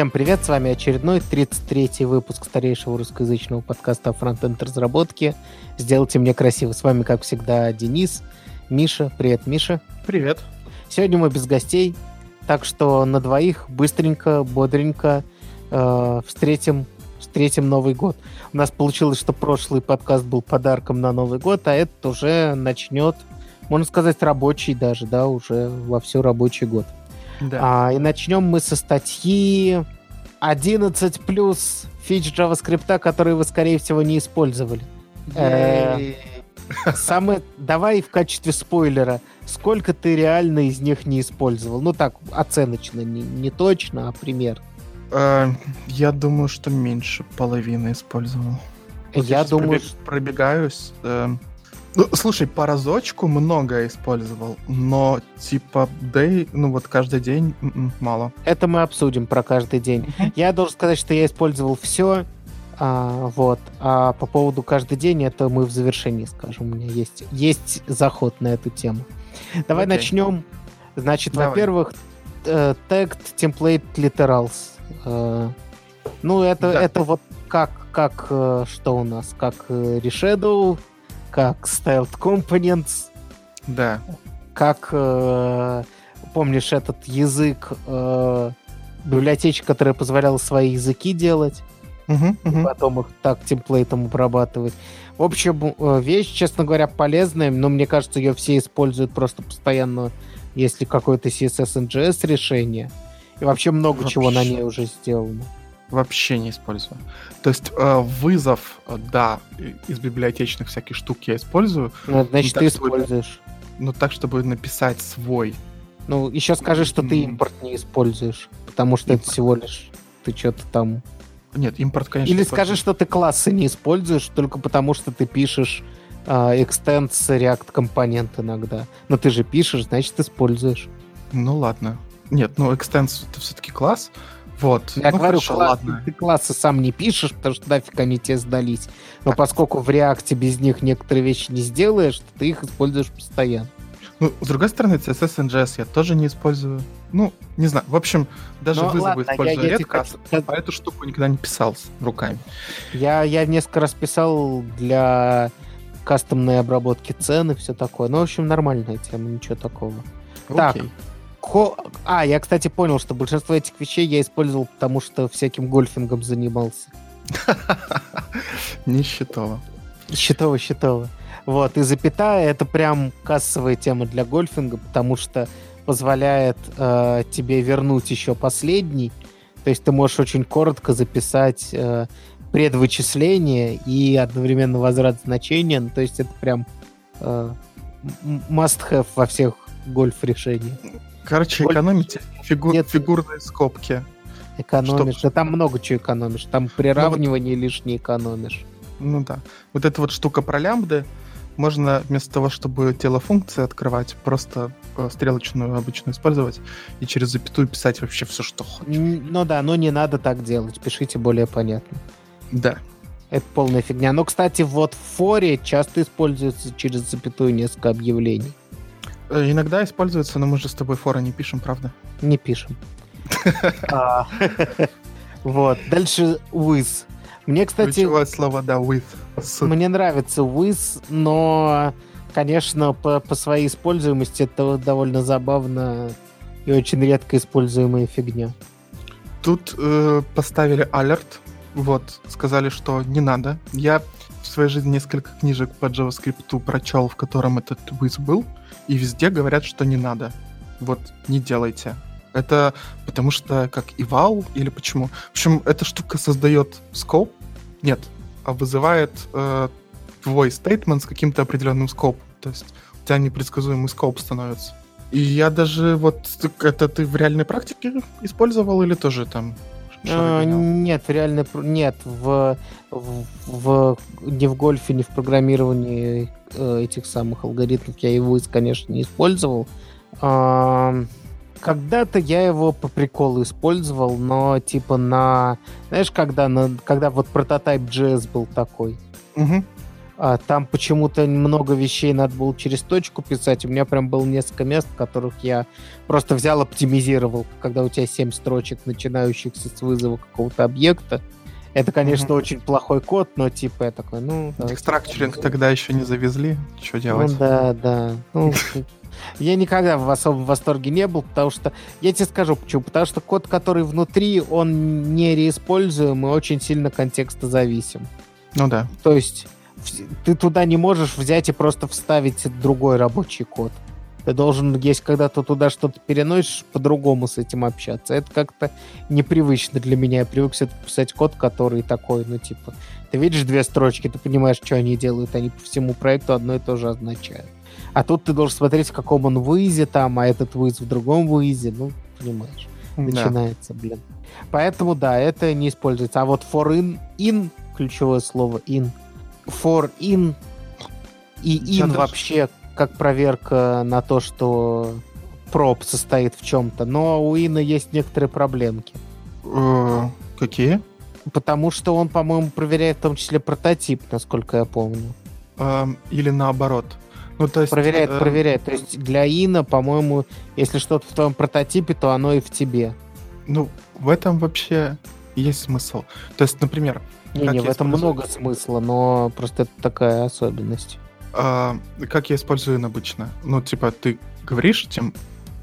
Всем привет, с вами очередной 33-й выпуск старейшего русскоязычного подкаста фронтенд разработке. Сделайте мне красиво. С вами, как всегда, Денис, Миша. Привет, Миша. Привет. Сегодня мы без гостей, так что на двоих быстренько, бодренько э, встретим, встретим Новый год. У нас получилось, что прошлый подкаст был подарком на Новый год, а этот уже начнет, можно сказать, рабочий даже, да, уже во все рабочий год. Да. А, и начнем мы со статьи 11 плюс фич JavaScript, которые вы, скорее всего, не использовали. Э, самое, давай в качестве спойлера, сколько ты реально из них не использовал? Ну так, оценочно, не, не точно, а пример. Э, я думаю, что меньше половины использовал. Я думаю, пробегаюсь. Э, ну, слушай, по разочку много использовал, но типа day, ну вот каждый день м-м, мало. Это мы обсудим про каждый день. Mm-hmm. Я должен сказать, что я использовал все, а, вот. А по поводу каждый день это мы в завершении скажем. У меня есть есть заход на эту тему. Давай okay. начнем. Значит, Давай. во-первых, э, tagged template literals. Э, ну это да. это вот как как э, что у нас как reshadow как Styled Components. Да. Как, э, помнишь, этот язык, э, библиотечка, которая позволяла свои языки делать, uh-huh, uh-huh. потом их так темплейтом обрабатывать. В общем, э, вещь, честно говоря, полезная, но мне кажется, ее все используют просто постоянно, если какое-то CSS NGS решение. И вообще много вообще. чего на ней уже сделано. Вообще не использую. То есть э, вызов, э, да, из библиотечных всяких штук я использую. Ну, значит, ты используешь. Чтобы, ну, так, чтобы написать свой. Ну, еще скажи, что ты импорт не используешь, потому что импорт. это всего лишь ты что-то там... Нет, импорт, конечно... Или скажи, что ты классы не используешь только потому, что ты пишешь э, extends React компонент иногда. Но ты же пишешь, значит, используешь. Ну, ладно. Нет, ну, extends это все-таки класс, вот. Я ну, говорю, хорошо, класс, ладно. ты классы сам не пишешь, потому что нафиг они тебе сдались. Но поскольку в реакте без них некоторые вещи не сделаешь, то ты их используешь постоянно. Ну, с другой стороны, CSS NGS я тоже не использую. Ну, не знаю. В общем, даже ну, вызовы ладно, использую я, редко, я а эту штуку никогда не писал руками. Я, я несколько раз писал для кастомной обработки цен и все такое. Ну, в общем, нормальная тема, ничего такого. Окей. Так, Хо... А, я, кстати, понял, что большинство этих вещей я использовал, потому что всяким гольфингом занимался. Не счетово. Счетово, счетово. Вот, и запятая — это прям кассовая тема для гольфинга, потому что позволяет э, тебе вернуть еще последний. То есть ты можешь очень коротко записать э, предвычисление и одновременно возврат значения. Ну, то есть это прям э, must-have во всех гольф-решениях. Короче, экономите фигур... Нет. фигурные скобки. Экономишь. Чтоб... Да там много чего экономишь. Там приравнивание ну, вот... лишь не экономишь. Ну да. Вот эта вот штука про лямбды, можно вместо того, чтобы тело функции открывать, просто э, стрелочную обычную использовать и через запятую писать вообще все, что хочешь. Ну да, но не надо так делать. Пишите более понятно. Да. Это полная фигня. Но, кстати, вот в форе часто используется через запятую несколько объявлений. Э, иногда используется, но мы же с тобой фора не пишем, правда? Не пишем. А, вот. Дальше with. Мне, кстати... Ключевое слово, да, with. Мне нравится with, но, конечно, по, по своей используемости это довольно забавно и очень редко используемая фигня. Тут э, поставили алерт, вот, сказали, что не надо. Я своей жизни несколько книжек по JavaScript прочел, в котором этот with был и везде говорят, что не надо. Вот, не делайте. Это потому что как ивал или почему? В общем, эта штука создает скоп. Нет, а вызывает э, твой стейтмент с каким-то определенным скопом. То есть у тебя непредсказуемый скоп становится. И я даже вот это ты в реальной практике использовал или тоже там а, нет, реально нет в, в, в не в гольфе, не в программировании э, этих самых алгоритмов я его, конечно, не использовал. А, когда-то я его по приколу использовал, но типа на, знаешь, когда на, когда вот прототип JS был такой. Угу. А, там почему-то много вещей надо было через точку писать. У меня прям было несколько мест, в которых я просто взял, оптимизировал, когда у тебя 7 строчек, начинающихся с вызова какого-то объекта. Это, конечно, mm-hmm. очень плохой код, но типа я такой, ну... Декстракчеринг тогда еще не завезли, что делать? Ну да, да. Ну, я никогда в особом восторге не был, потому что... Я тебе скажу почему. Потому что код, который внутри, он не реиспользуем и очень сильно контекстозависим. Ну да. То есть ты туда не можешь взять и просто вставить другой рабочий код. Ты должен, есть когда ты туда что-то переносишь, по-другому с этим общаться. Это как-то непривычно для меня. Я привык все писать код, который такой, ну, типа, ты видишь две строчки, ты понимаешь, что они делают, они по всему проекту одно и то же означают. А тут ты должен смотреть, в каком он выезе там, а этот выезд в другом выезе, ну, понимаешь. Да. Начинается, блин. Поэтому, да, это не используется. А вот for in, in ключевое слово in, for in и in вообще как проверка на то, что проб состоит в чем-то. Но у Ина есть некоторые проблемки. Э, какие? Потому что он, по-моему, проверяет в том числе прототип, насколько я помню. Эм, или наоборот. Ну, то есть, проверяет, э... проверяет. То есть для Ина, по-моему, если что-то в твоем прототипе, то оно и в тебе. Ну, в этом вообще есть смысл. То есть, например... Не, не, в этом много смысла, но просто это такая особенность. А, как я использую обычно? Ну, типа, ты говоришь тем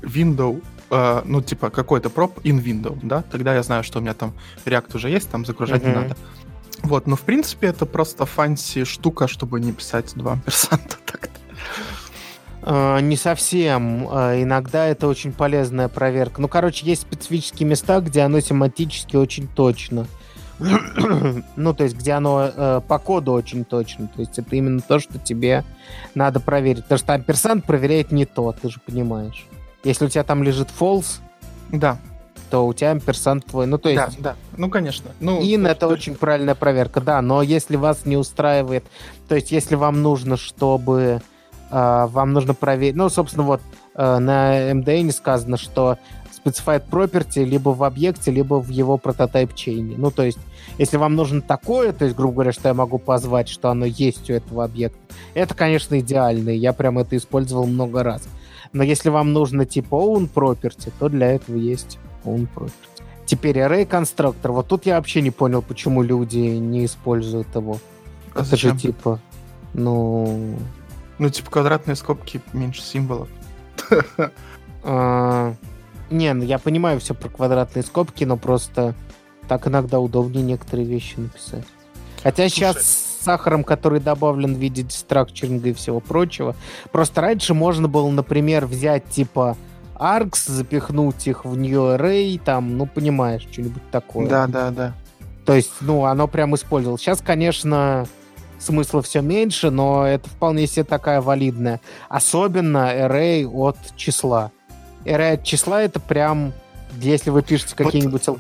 window, а, ну, типа, какой-то проб in window, да? Тогда я знаю, что у меня там React уже есть, там загружать mm-hmm. не надо. Вот, но в принципе это просто фанси штука, чтобы не писать два амперсанта так-то. Uh, не совсем. Uh, иногда это очень полезная проверка. Ну, короче, есть специфические места, где оно семантически очень точно. Ну, то есть, где оно э, по коду очень точно. То есть, это именно то, что тебе надо проверить. Потому что амперсант проверяет не то, ты же понимаешь. Если у тебя там лежит false, да. то у тебя амперсант твой. Ну, то есть... Да, да. Ну, конечно. Ну, in — это очень правильная проверка, да. Но если вас не устраивает... То есть, если вам нужно, чтобы... Э, вам нужно проверить... Ну, собственно, вот э, на MDN сказано, что specified property либо в объекте, либо в его прототип чейне. Ну, то есть, если вам нужно такое, то есть, грубо говоря, что я могу позвать, что оно есть у этого объекта, это, конечно, идеально, я прям это использовал много раз. Но если вам нужно типа own property, то для этого есть own property. Теперь array конструктор. Вот тут я вообще не понял, почему люди не используют его. А это зачем? же типа, ну... Ну, типа квадратные скобки меньше символов. А, не, ну я понимаю все про квадратные скобки, но просто так иногда удобнее некоторые вещи написать. Хотя Слушай. сейчас с сахаром, который добавлен в виде дестракчеринга и всего прочего, просто раньше можно было, например, взять типа args, запихнуть их в new array, там, ну, понимаешь, что-нибудь такое. Да, да, да. То есть, ну, оно прям использовалось. Сейчас, конечно, смысла все меньше, но это вполне себе такая валидная. Особенно array от числа array числа это прям, если вы пишете какие-нибудь... Вот,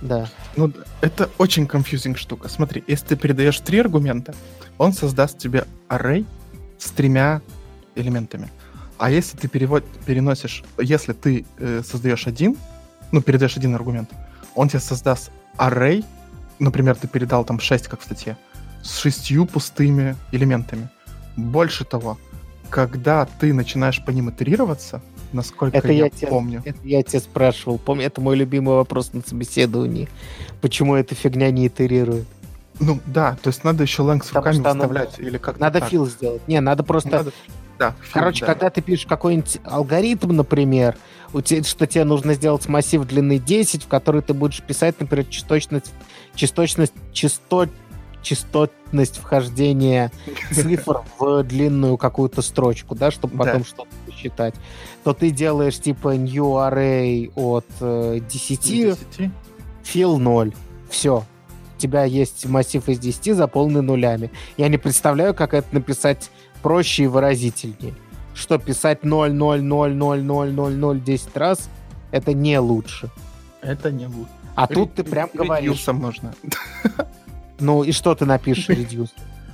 да. Ну, это очень confusing штука. Смотри, если ты передаешь три аргумента, он создаст тебе array с тремя элементами. А если ты перевод, переносишь, если ты э, создаешь один, ну, передаешь один аргумент, он тебе создаст array, например, ты передал там 6, как в статье, с шестью пустыми элементами. Больше того, когда ты начинаешь по ним итерироваться, насколько это я, я тебя, помню. Это я тебя спрашивал. Помню, это мой любимый вопрос на собеседовании. Почему эта фигня не итерирует? Ну да, то есть надо еще лэнг с руками выставлять или как Надо так. фил сделать. Не, надо просто... Надо... Да, фил, Короче, да. когда ты пишешь какой-нибудь алгоритм, например, у тебя, что тебе нужно сделать массив длины 10, в который ты будешь писать, например, частотность, частотность, частот, частотность вхождения цифр в длинную какую-то строчку, да, чтобы потом да. что-то посчитать, то ты делаешь типа new array от э, 10, 10, fill 0. Все. У тебя есть массив из 10, заполненный нулями. Я не представляю, как это написать проще и выразительнее. Что писать 0, 0, 0, 0, 0, 0, 0 10 раз, это не лучше. Это не лучше. А Ре- тут ты прям говоришь... можно. Ну и что ты напишешь reduce?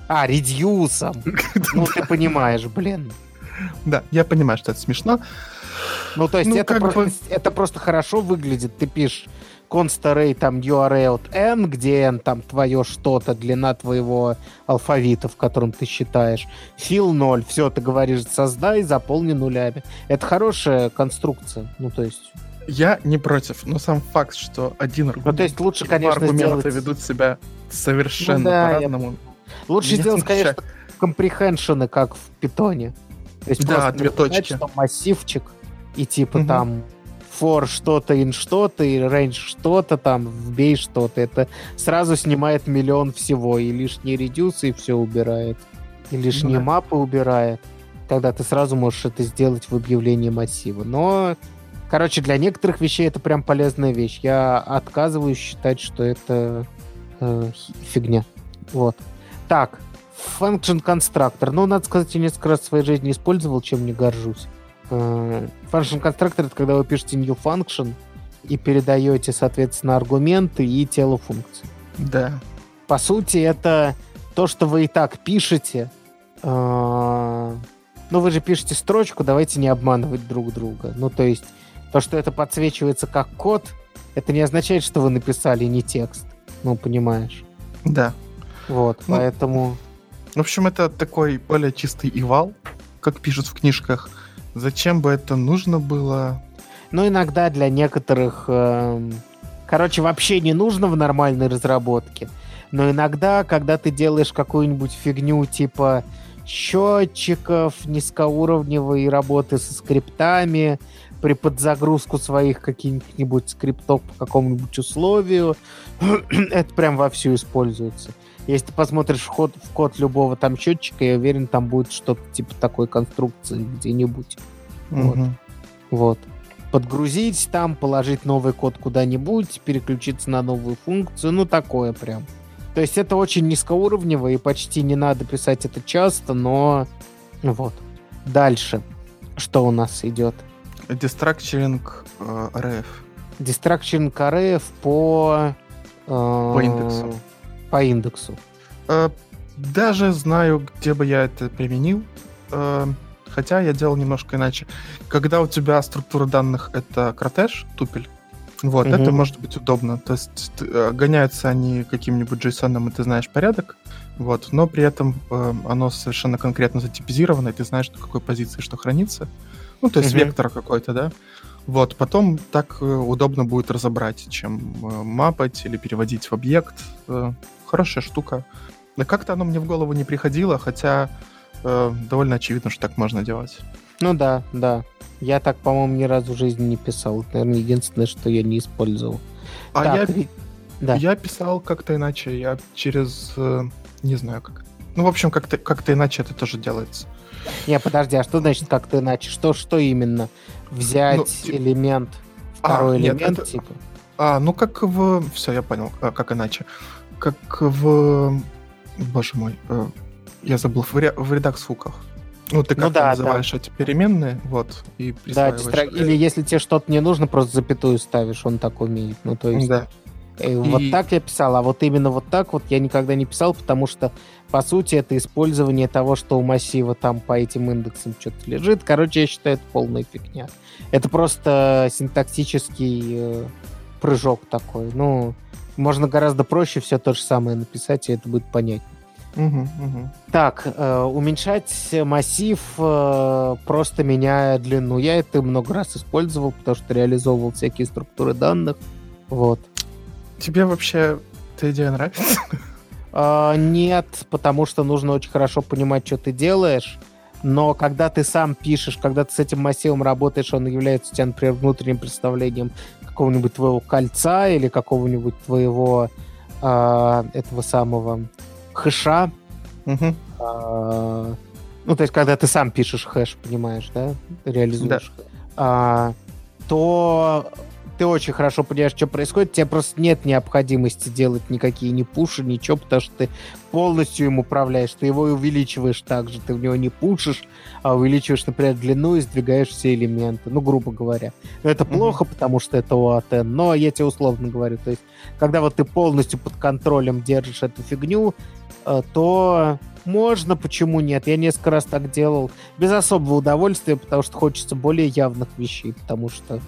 А, редьюсом. Ну, ты понимаешь, блин. Да, я понимаю, что это смешно. Ну, то есть ну, это, просто, бы... это просто хорошо выглядит. Ты пишешь const array там URL n, где n там твое что-то, длина твоего алфавита, в котором ты считаешь. Fill 0, все, ты говоришь, создай, заполни нулями. Это хорошая конструкция, ну то есть... Я не против, но сам факт, что один аргумент, ну, то есть лучше, конечно, сделать... ведут себя совершенно ну, да, по-разному. Я... Лучше сделать, конечно, компрехеншены, как в питоне. То есть да, две точки. Что массивчик, и типа угу. там for что-то, in что-то, и range что-то там, вбей что-то. Это сразу снимает миллион всего, и лишние редюсы, и все убирает. И лишние да. мапы убирает. Тогда ты сразу можешь это сделать в объявлении массива. Но, короче, для некоторых вещей это прям полезная вещь. Я отказываюсь считать, что это э, фигня. Вот. Так, Function Constructor. Ну, надо сказать, я несколько раз в своей жизни использовал, чем не горжусь. Э, function Constructor — это когда вы пишете new function и передаете, соответственно, аргументы и тело функции. Да. По сути, это то, что вы и так пишете. Э, ну, вы же пишете строчку, давайте не обманывать друг друга. Ну, то есть, то, что это подсвечивается как код, это не означает, что вы написали не текст. Ну, понимаешь? Да. Вот, ну, поэтому... В общем, это такой более чистый ивал, как пишут в книжках. Зачем бы это нужно было? Ну, иногда для некоторых... Э, короче, вообще не нужно в нормальной разработке. Но иногда, когда ты делаешь какую-нибудь фигню типа счетчиков, низкоуровневой работы со скриптами, при подзагрузку своих каких-нибудь скриптов по какому-нибудь условию, это прям вовсю используется. Если ты посмотришь в код, в код любого там счетчика, я уверен, там будет что-то типа такой конструкции где-нибудь. Угу. Вот. вот. Подгрузить там, положить новый код куда-нибудь, переключиться на новую функцию, ну такое прям. То есть это очень низкоуровнево и почти не надо писать это часто, но вот. Дальше. Что у нас идет? Дестракчеринг RF. Дестракчеринг RF по... Э, по индексу по индексу? Э, даже знаю, где бы я это применил. Э, хотя я делал немножко иначе. Когда у тебя структура данных это кратеж, тупель, вот, угу. это может быть удобно. То есть э, гоняются они каким-нибудь JSON, и ты знаешь порядок, вот, но при этом э, оно совершенно конкретно затипизировано, и ты знаешь, на какой позиции что хранится. Ну, то есть угу. вектор какой-то, да. Вот, потом так удобно будет разобрать, чем мапать или переводить в объект хорошая штука. Но как-то оно мне в голову не приходило, хотя э, довольно очевидно, что так можно делать. Ну да, да. Я так, по-моему, ни разу в жизни не писал. Это, наверное, единственное, что я не использовал. А так, я, да. я писал как-то иначе. Я через... Э, не знаю как. Ну, в общем, как-то как иначе это тоже делается. Не, подожди, а что значит как-то иначе? Что, что именно? Взять ну, элемент, второй а, элемент, нет, это... типа? А, ну как в... Все, я понял, а, как иначе как в... Боже мой, э, я забыл, в, ре... в редакс-фуках. Ну, ты как ну, да, называешь да. эти переменные, вот, и Да, дистра... или если тебе что-то не нужно, просто запятую ставишь, он так умеет. Ну, то есть... Да. Э, и... Вот так я писал, а вот именно вот так вот я никогда не писал, потому что, по сути, это использование того, что у массива там по этим индексам что-то лежит. Короче, я считаю, это полная фигня. Это просто синтаксический э, прыжок такой. Ну, можно гораздо проще все то же самое написать, и это будет понятно. Угу, угу. Так, э, уменьшать массив, э, просто меняя длину. Я это много раз использовал, потому что реализовывал всякие структуры данных. Вот. Тебе вообще эта идея нравится? Э, нет, потому что нужно очень хорошо понимать, что ты делаешь. Но когда ты сам пишешь, когда ты с этим массивом работаешь, он является у тебя, например, внутренним представлением какого-нибудь твоего кольца или какого-нибудь твоего э, этого самого хэша. Угу. Э, ну, то есть, когда ты сам пишешь хэш, понимаешь, да, реализуешь, да. э, то ты очень хорошо понимаешь, что происходит, тебе просто нет необходимости делать никакие ни пуши, ничего, потому что ты полностью им управляешь, ты его увеличиваешь так же, ты в него не пушишь, а увеличиваешь, например, длину и сдвигаешь все элементы, ну, грубо говоря. Это mm-hmm. плохо, потому что это OAT, но я тебе условно говорю, то есть, когда вот ты полностью под контролем держишь эту фигню, э, то можно, почему нет? Я несколько раз так делал без особого удовольствия, потому что хочется более явных вещей, потому что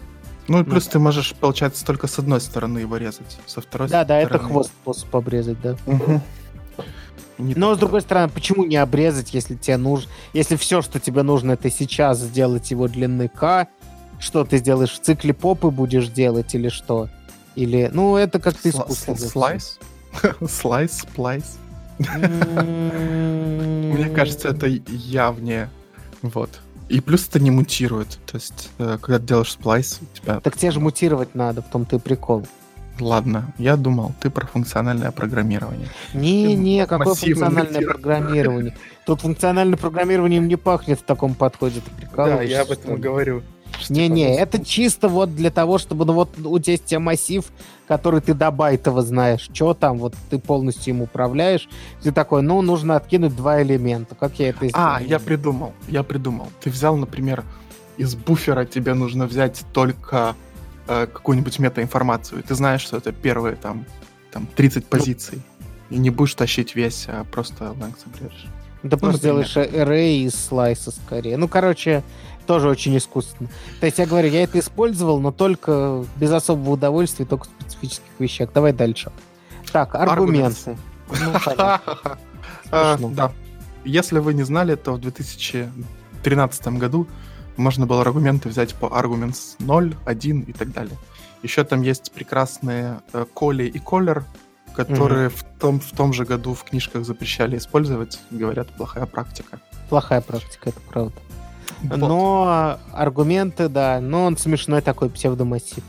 Ну и плюс ты можешь, получается, только с одной стороны его резать, со второй Да, да, стороны... это хвост способ обрезать, да. Не Но, с другой стороны, почему не обрезать, если тебе нужно... Если все, что тебе нужно, это сейчас сделать его длины К, что ты сделаешь в цикле попы будешь делать или что? Или... Ну, это как ты сл- Слайс? Слайс, сплайс. М-м-м. Мне кажется, это явнее. Вот. И плюс это не мутирует. То есть, э, когда ты делаешь сплайс, у тебя... Так тебе же мутировать надо, в том-то и прикол. Ладно, я думал, ты про функциональное программирование. Не-не, какое функциональное программирование? Тут функциональное программирование не пахнет в таком подходе. Ты прикалываешься, что ли? говорю. Что, Не-не, это чисто вот для того, чтобы, ну вот у тебя есть массив, который ты до байтова знаешь, что там, вот ты полностью им управляешь, ты такой, ну, нужно откинуть два элемента, как я это сделал? А, я придумал, я придумал. Ты взял, например, из буфера тебе нужно взять только э, какую-нибудь метаинформацию. Ты знаешь, что это первые там, там 30 позиций. И не будешь тащить весь, а просто length обрежешь. Да просто например. делаешь array из слайса скорее. Ну, короче, тоже очень искусственно. То есть я говорю, я это использовал, но только без особого удовольствия, только в специфических вещах. Давай дальше. Так, аргументы. Ну. А. Да. Если вы не знали, то в 2013 году можно было аргументы взять по arguments 0, 1 и так далее. Еще там есть прекрасные э, коли и колер, которые в, том, в том же году в книжках запрещали использовать. Говорят, плохая практика. Плохая практика, это правда. Но аргументы, да, но он смешной такой псевдомассив.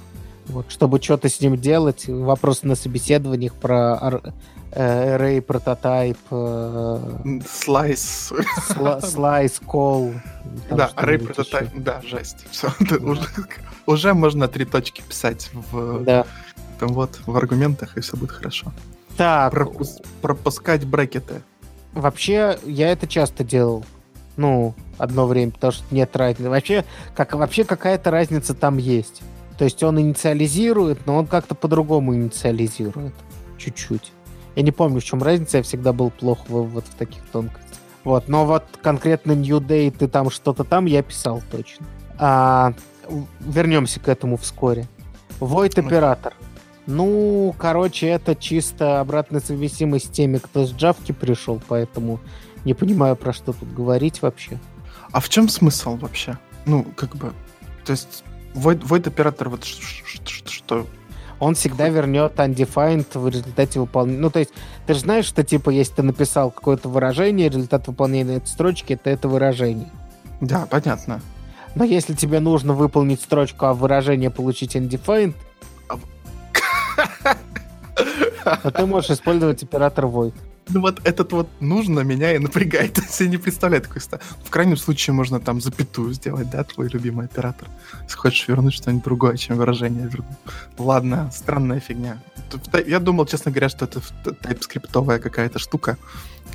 Вот, чтобы что-то с ним делать, вопросы на собеседованиях про ар- э, array, прототайп, э, Слайс. сла- слайс, кол. Да, array прототайп. Да, жесть. Это уже, можно три точки писать в, Да. там вот, в аргументах, и все будет хорошо. Так, Пропус- пропускать брекеты. вообще, я это часто делал. Ну, одно время, потому что нет разницы. Вообще, как, вообще какая-то разница там есть. То есть он инициализирует, но он как-то по-другому инициализирует. Чуть-чуть. Я не помню, в чем разница, я всегда был плох в, вот в таких тонкостях. Вот, но вот конкретно New Date и там что-то там я писал точно. А, вернемся к этому вскоре. Void оператор. Ну, короче, это чисто обратная совместимость с теми, кто с Джавки пришел, поэтому не понимаю, про что тут говорить вообще. А в чем смысл вообще? Ну, как бы, то есть, void, void оператор, вот что? Он всегда вернет undefined в результате выполнения. Ну, то есть, ты же знаешь, что, типа, если ты написал какое-то выражение, результат выполнения этой строчки — это это выражение. Да, понятно. Но если тебе нужно выполнить строчку, а выражение получить undefined, А то ты можешь использовать оператор void. Ну вот этот вот нужно меня и напрягает. Я не представляю такой ста- В крайнем случае можно там запятую сделать, да, твой любимый оператор. Если хочешь вернуть что-нибудь другое, чем выражение верну. Ладно, странная фигня. Я думал, честно говоря, что это тайп-скриптовая какая-то штука.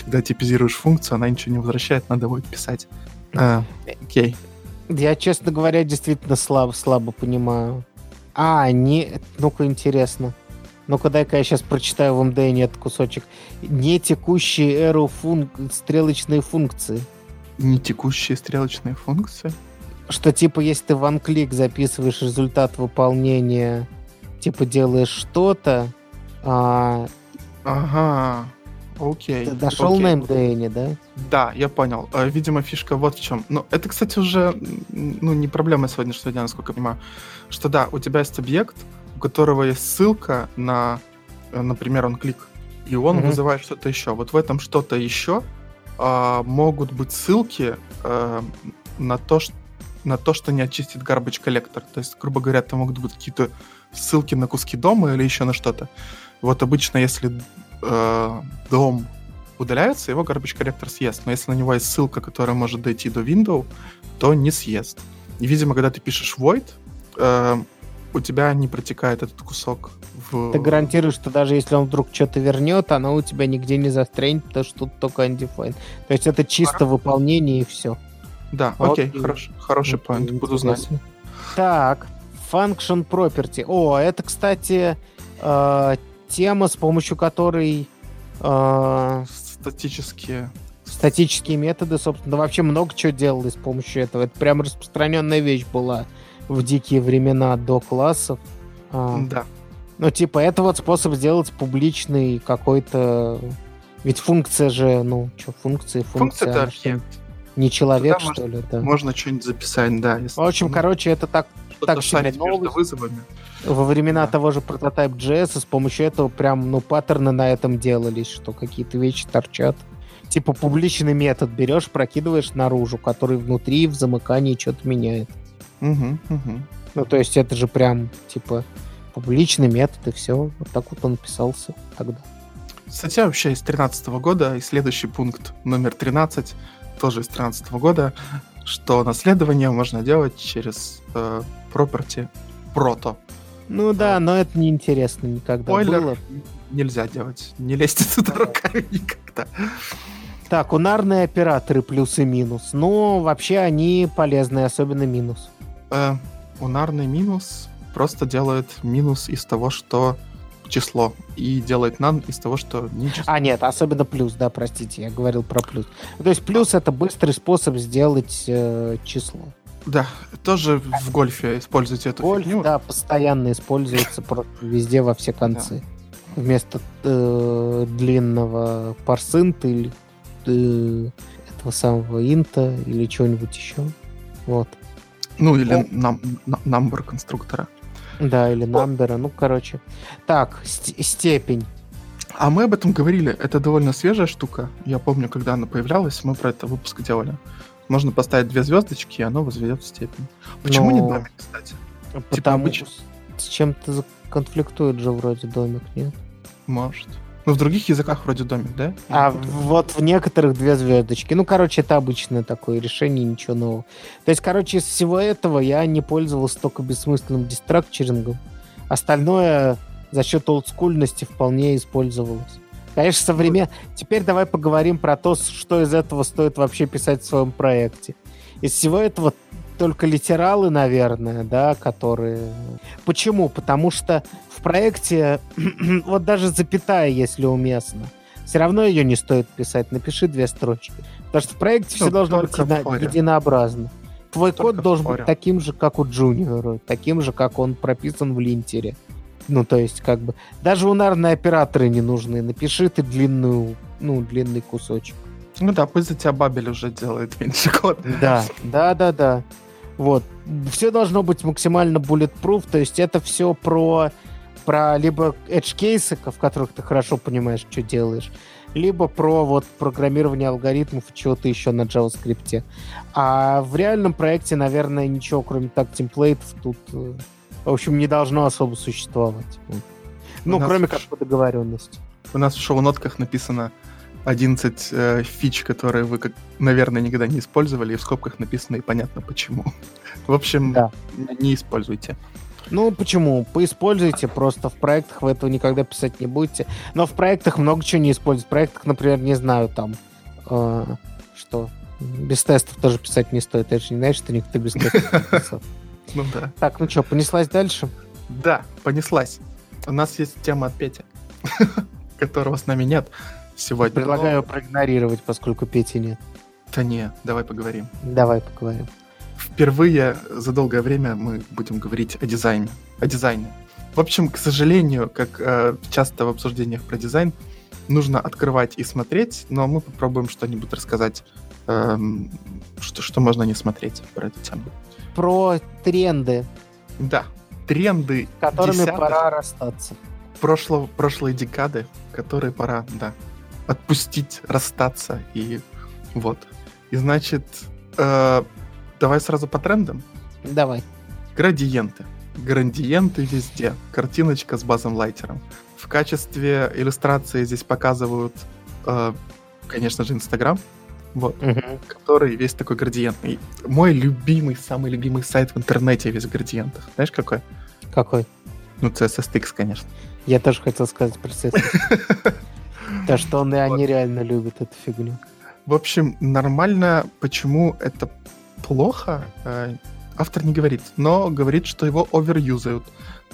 Когда типизируешь функцию, она ничего не возвращает, надо будет писать. А, окей. Я, честно говоря, действительно слабо, слабо понимаю. А, не... Ну-ка, интересно. Ну-ка, дай-ка я сейчас прочитаю в МДН этот кусочек. Не текущие эру функ... стрелочные функции. Не текущие стрелочные функции. Что, типа, если ты в OneClick записываешь результат выполнения, типа, делаешь что-то, а, Ага. Окей. ты дошел окей. на МДН, да? Да, я понял. Э, Видимо, фишка вот в чем. Но это, кстати, уже ну, не проблема сегодняшнего дня, насколько я понимаю. Что да, у тебя есть объект, которого есть ссылка на, э, например, он клик, и он Мгм. вызывает что-то еще. Вот в этом что-то еще а, могут быть ссылки э, на то, что на то, что не очистит garbage коллектор. То есть, грубо говоря, там могут быть какие-то ссылки на куски дома или еще на что-то. Вот обычно, если э, дом удаляется, его garbage коллектор съест. Но если на него есть ссылка, которая может дойти до window, то не съест. И, видимо, когда ты пишешь void, э, у тебя не протекает этот кусок в... Ты гарантируешь, что даже если он вдруг что-то вернет, оно у тебя нигде не застрянет, потому что тут только undefined. То есть это чисто выполнение и все. Да, окей, Окей. хорош, хороший поинт, буду знать. Так, function property. О, это, кстати, э, тема, с помощью которой э, Статические... статические методы, собственно, да вообще много чего делали с помощью этого. Это прям распространенная вещь была в дикие времена до классов. А, Да. Ну, типа, это вот способ сделать публичный какой-то... Ведь функция же, ну, что, функции, функция... Функция это объект. Не человек, Туда что ли, да. Можно что-нибудь записать, да. если- В общем, ну, короче, это так так шарить между вызовами. во времена Да. того же прототип JS, с помощью этого прям, ну, паттерны на этом делались, что какие-то вещи торчат. Типа публичный метод берешь, прокидываешь наружу, который внутри в замыкании что-то меняет. Мгм, мгм. Ну, то есть это же прям, типа, публичный метод, и все. Вот так вот он писался тогда. Статья вообще из 2013 года, и следующий пункт номер 13, тоже из 2013 года, что наследование можно делать через э, property прото. Ну да, но это неинтересно никогда Спойлер, было. нельзя делать. Не лезьте туда руками никогда. Так, унарные операторы плюс и минус. Ну, вообще они полезны, особенно минус. Э, унарный минус просто делает минус из того, что число, и делает нан из того, что не число. А, нет, особенно плюс, да, простите, я говорил про плюс. То есть плюс это быстрый способ сделать э, число. Да, тоже в гольфе используйте эту Гольф, фигню. да, постоянно используется везде во все концы. Вместо э, длинного парсинта или э, этого самого инта или чего-нибудь еще. Вот. Ну, или О. нам, на- number конструктора. Да, или намбера. Ну, короче. Так, ст- степень. А мы об этом говорили. Это довольно свежая штука. Я помню, когда она появлялась, мы про это выпуск делали. Можно поставить две звездочки, и оно возведет в степень. Почему не Но- домик, кстати? Потому обычно. с чем-то конфликтует же вроде домик, нет? Может. Ну, в других языках вроде домик, да? А вот в некоторых две звездочки. Ну, короче, это обычное такое решение, ничего нового. То есть, короче, из всего этого я не пользовался только бессмысленным дистракчерингом. Остальное за счет олдскульности вполне использовалось. Конечно, современ... Теперь давай поговорим про то, что из этого стоит вообще писать в своем проекте. Из всего этого только литералы, наверное, да, которые... Почему? Потому что в проекте вот даже запятая, если уместно, все равно ее не стоит писать. Напиши две строчки. Потому что в проекте все Ну, должно быть едино- единообразно. Твой Только код должен быть таким же, как у Джуниора, таким же, как он прописан в линтере. Ну, то есть, как бы, даже унарные операторы не нужны. Напиши ты длинную, ну, длинный кусочек. Ну да, пусть за тебя Бабель уже делает меньше код. Да, да, да, да. Вот. Все должно быть максимально bulletproof, то есть это все про, про либо edge кейсы, в которых ты хорошо понимаешь, что делаешь, либо про вот программирование алгоритмов и чего-то еще на JavaScript. А в реальном проекте, наверное, ничего, кроме так темплейтов, тут, э, в общем, не должно особо существовать. Ну, кроме в как по договоренности. У нас в шоу-нотках написано 11 э, фич, которые вы, как, наверное, никогда не использовали, и в скобках написано и понятно почему. В общем, Да. не используйте. Ну, почему? Поиспользуйте, просто в проектах вы этого никогда писать не будете. Но в проектах много чего не используют. В проектах, например, не знаю, там, э, что, без тестов тоже писать не стоит. Я же не знаю, что никто без тестов не писал. Ну да. Так, ну что, понеслась дальше? Да, понеслась. У нас есть тема от Пети, которого с нами нет сегодня. Предлагаю проигнорировать, поскольку Пети нет. Да не, давай поговорим. Давай поговорим. Впервые за долгое время мы будем говорить о дизайне. О дизайне. В общем, к сожалению, как э, часто в обсуждениях про дизайн, нужно открывать и смотреть, но мы попробуем что-нибудь рассказать, эм, что, что можно не смотреть про эту тему. Про тренды, Да, тренды которыми десятых, пора расстаться. прошлого, прошлой декады, которые пора, да, отпустить, расстаться и вот. И значит, э, давай сразу по трендам. Давай. Градиенты. Градиенты везде. Картиночка с базом лайтером. В качестве иллюстрации здесь показывают, э, конечно же, Инстаграм, вот, Мгм. который весь такой градиентный. Мой любимый, самый любимый сайт в интернете весь в градиентах. Знаешь, какой? Какой? Ну, CSSX, конечно. Я тоже хотел сказать про CSS. То, что он и они реально любят эту фигню. В общем, нормально. Почему это плохо, э, автор не говорит, но говорит, что его оверюзают.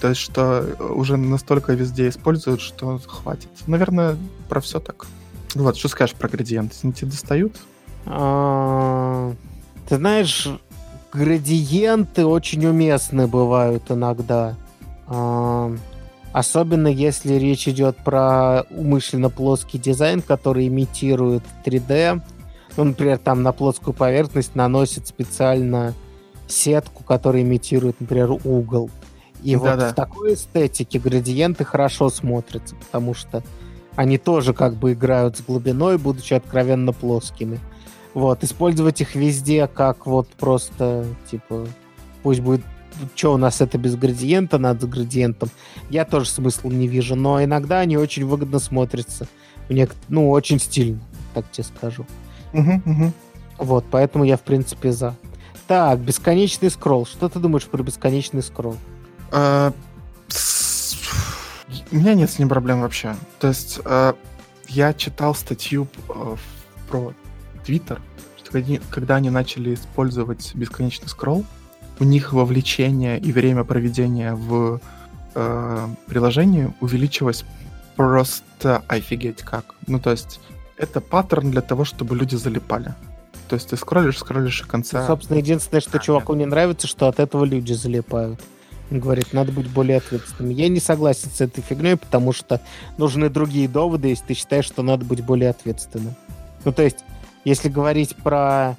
То есть, что э, уже настолько везде используют, что хватит. Наверное, про все так. Вот, что скажешь про градиенты? Они тебе достают? А, Ты знаешь, градиенты очень уместны бывают иногда. Особенно если речь идет про умышленно плоский дизайн, который имитирует 3D. Ну, например, там на плоскую поверхность наносит специально сетку, которая имитирует, например, угол. И да, вот в такой эстетике градиенты хорошо смотрятся, потому что они тоже как бы играют с глубиной, будучи откровенно плоскими. Вот, использовать их везде как вот просто, типа, пусть будет что у нас это без градиента, надо с градиентом. Я тоже смысла не вижу, но иногда они очень выгодно смотрятся. Мне, ну, очень стильно, так тебе скажу. Угу, угу. Вот, поэтому я, в принципе, за. Так, бесконечный скролл. Что ты думаешь про бесконечный скролл? А, у меня нет с ним проблем вообще. То есть а, я читал статью а, про Twitter, что когда они начали использовать бесконечный скролл, у них вовлечение и время проведения в э, приложении увеличилось просто офигеть как. Ну, то есть это паттерн для того, чтобы люди залипали. То есть ты скроллишь, скроллишь и конца... Ну, собственно, единственное, что чуваку не нравится, что от этого люди залипают. Он говорит, надо быть более ответственным. Я не согласен с этой фигней, потому что нужны другие доводы, если ты считаешь, что надо быть более ответственным. Ну, то есть, если говорить про,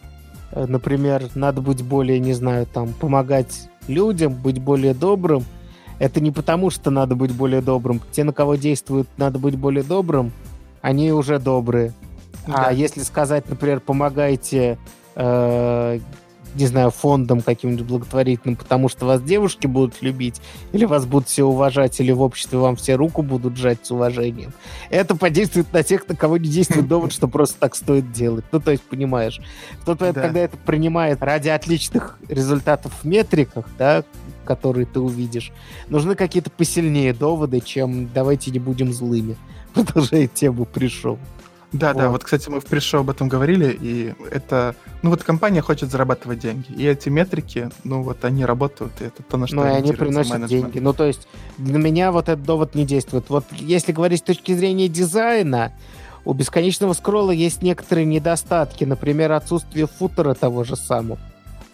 например, надо быть более, не знаю, там, помогать людям, быть более добрым, это не потому, что надо быть более добрым. Те, на кого действуют, надо быть более добрым, они уже добрые. А да. А если сказать, например, помогайте э, не знаю, фондом каким-нибудь благотворительным, потому что вас девушки будут любить, или вас будут все уважать, или в обществе вам все руку будут жать с уважением. Это подействует на тех, на кого не действует довод, что просто так стоит делать. Ну, то есть, понимаешь. В тот момент, да. когда это принимает ради отличных результатов в метриках, да, которые ты увидишь, нужны какие-то посильнее доводы, чем «давайте не будем злыми». Продолжая тему «пришел». Да, вот. да, вот, кстати, мы в пришел об этом говорили, и это, ну вот компания хочет зарабатывать деньги, и эти метрики, ну вот они работают, и это то, на что Ну и они приносят менеджмент. деньги, ну то есть для меня вот этот довод не действует. Вот если говорить с точки зрения дизайна, у бесконечного скролла есть некоторые недостатки, например, отсутствие футера того же самого.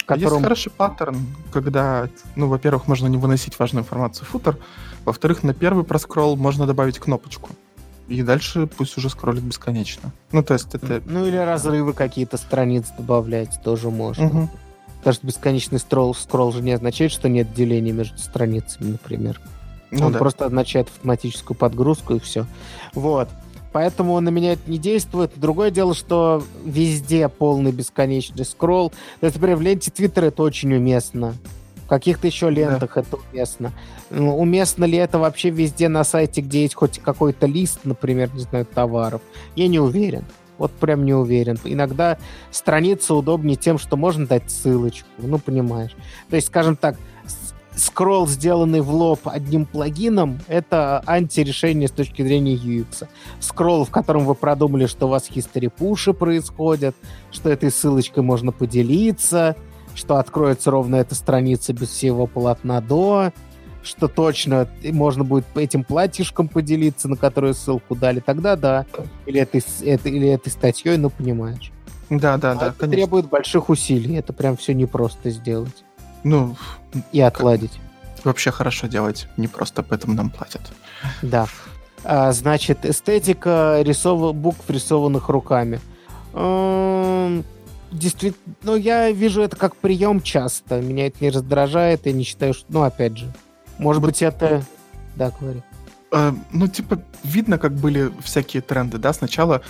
Котором... Есть хороший паттерн, когда, ну, во-первых, можно не выносить важную информацию в футер, во-вторых, на первый проскролл можно добавить кнопочку и дальше пусть уже скроллит бесконечно. Ну, то есть это... Ну, или разрывы какие-то страниц добавлять тоже можно. Угу. Потому что бесконечный скролл, скролл же не означает, что нет деления между страницами, например. Ну, Он да. просто означает автоматическую подгрузку и все. Вот. Поэтому на меня это не действует. Другое дело, что везде полный бесконечный скролл. То есть, например, в ленте Твиттера это очень уместно. В каких-то еще лентах да. это уместно. Ну, уместно ли это вообще везде на сайте, где есть хоть какой-то лист, например, не знаю, товаров? Я не уверен. Вот прям не уверен. Иногда страница удобнее тем, что можно дать ссылочку. Ну, понимаешь. То есть, скажем так, скролл, сделанный в лоб одним плагином, это антирешение с точки зрения UX. Скролл, в котором вы продумали, что у вас history-пуши происходят, что этой ссылочкой можно поделиться, что откроется ровно эта страница без всего полотна до, что точно можно будет этим платьишком поделиться, на которую ссылку дали, тогда да. Или этой, это, или этой статьей, ну, понимаешь. Да, да, а да. Это конечно. требует больших усилий. Это прям все непросто сделать. Ну, и отладить. Вообще хорошо делать, не просто поэтому нам платят. Да. А, значит, эстетика рисов... букв, рисованных руками действительно, ну, я вижу это как прием часто. Меня это не раздражает, я не считаю, что... Ну, опять же, может быть, это... Да, говори. Э, ну, типа, видно, как были всякие тренды, да? Сначала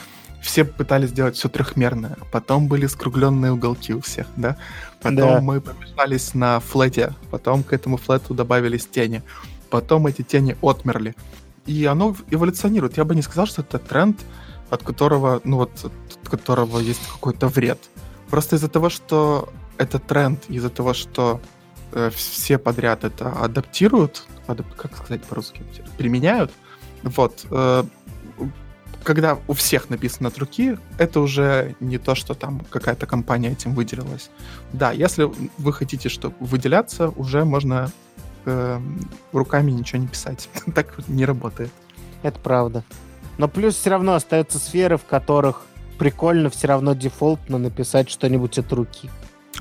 все пытались сделать все трехмерное, потом были скругленные уголки у всех, да? Потом да. мы помешались на флете, потом к этому флету добавились тени, потом эти тени отмерли. И оно эволюционирует. Я бы не сказал, что это тренд, от которого, ну вот, от которого есть какой-то вред. Просто из-за того, что это тренд, из-за того, что э, все подряд это адаптируют, адап, как сказать по-русски, применяют, вот, э, когда у всех написано от руки, это уже не то, что там какая-то компания этим выделилась. Да, если вы хотите, чтобы выделяться, уже можно э, руками ничего не писать. так не работает. Это правда. Но плюс все равно остаются сферы, в которых прикольно все равно дефолтно написать что-нибудь от руки.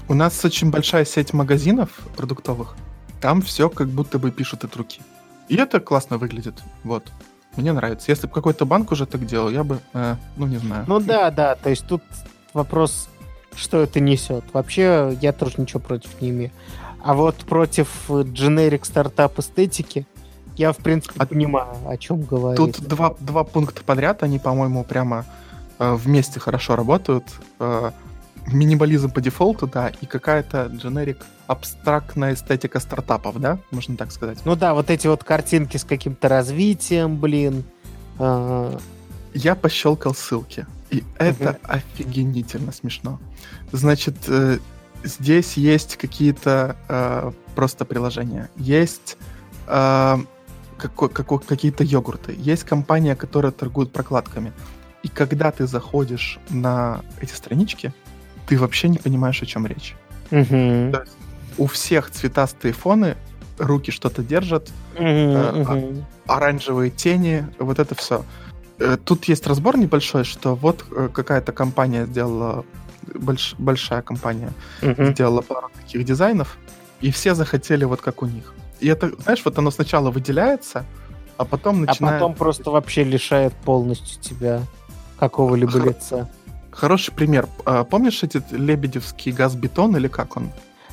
У нас очень большая сеть магазинов продуктовых. Там все как будто бы пишут от руки. И это классно выглядит. Вот. Мне нравится. Если бы какой-то банк уже так делал, я бы, э, ну, не знаю. Ну да, да. То есть тут вопрос, что это несет. Вообще, я тоже ничего против не имею. А вот против дженерик стартап эстетики я, в принципе, а понимаю, о чем говорить. Тут два, два пункта подряд, они, по-моему, прямо вместе хорошо работают. Э, минимализм по дефолту, да, и какая-то дженерик абстрактная эстетика стартапов, да, можно так сказать. Ну да, вот эти вот картинки с каким-то развитием, блин. А... Я пощелкал ссылки, и это офигенительно смешно. Значит, э, здесь есть какие-то э, просто приложения. Есть э, какие-то йогурты. Есть компания, которая торгует прокладками. И когда ты заходишь на эти странички, ты вообще не понимаешь, о чем речь. Угу. То есть у всех цветастые фоны, руки что-то держат, угу, э, угу. оранжевые тени, вот это все. Э, тут есть разбор небольшой, что вот э, какая-то компания сделала, больш, большая компания угу. сделала пару таких дизайнов, и все захотели вот как у них. И это, знаешь, вот оно сначала выделяется, а потом начинает... А потом просто вообще лишает полностью тебя какого-либо Хор... лица. Хороший пример. А, помнишь этот лебедевский газ-бетон или как он?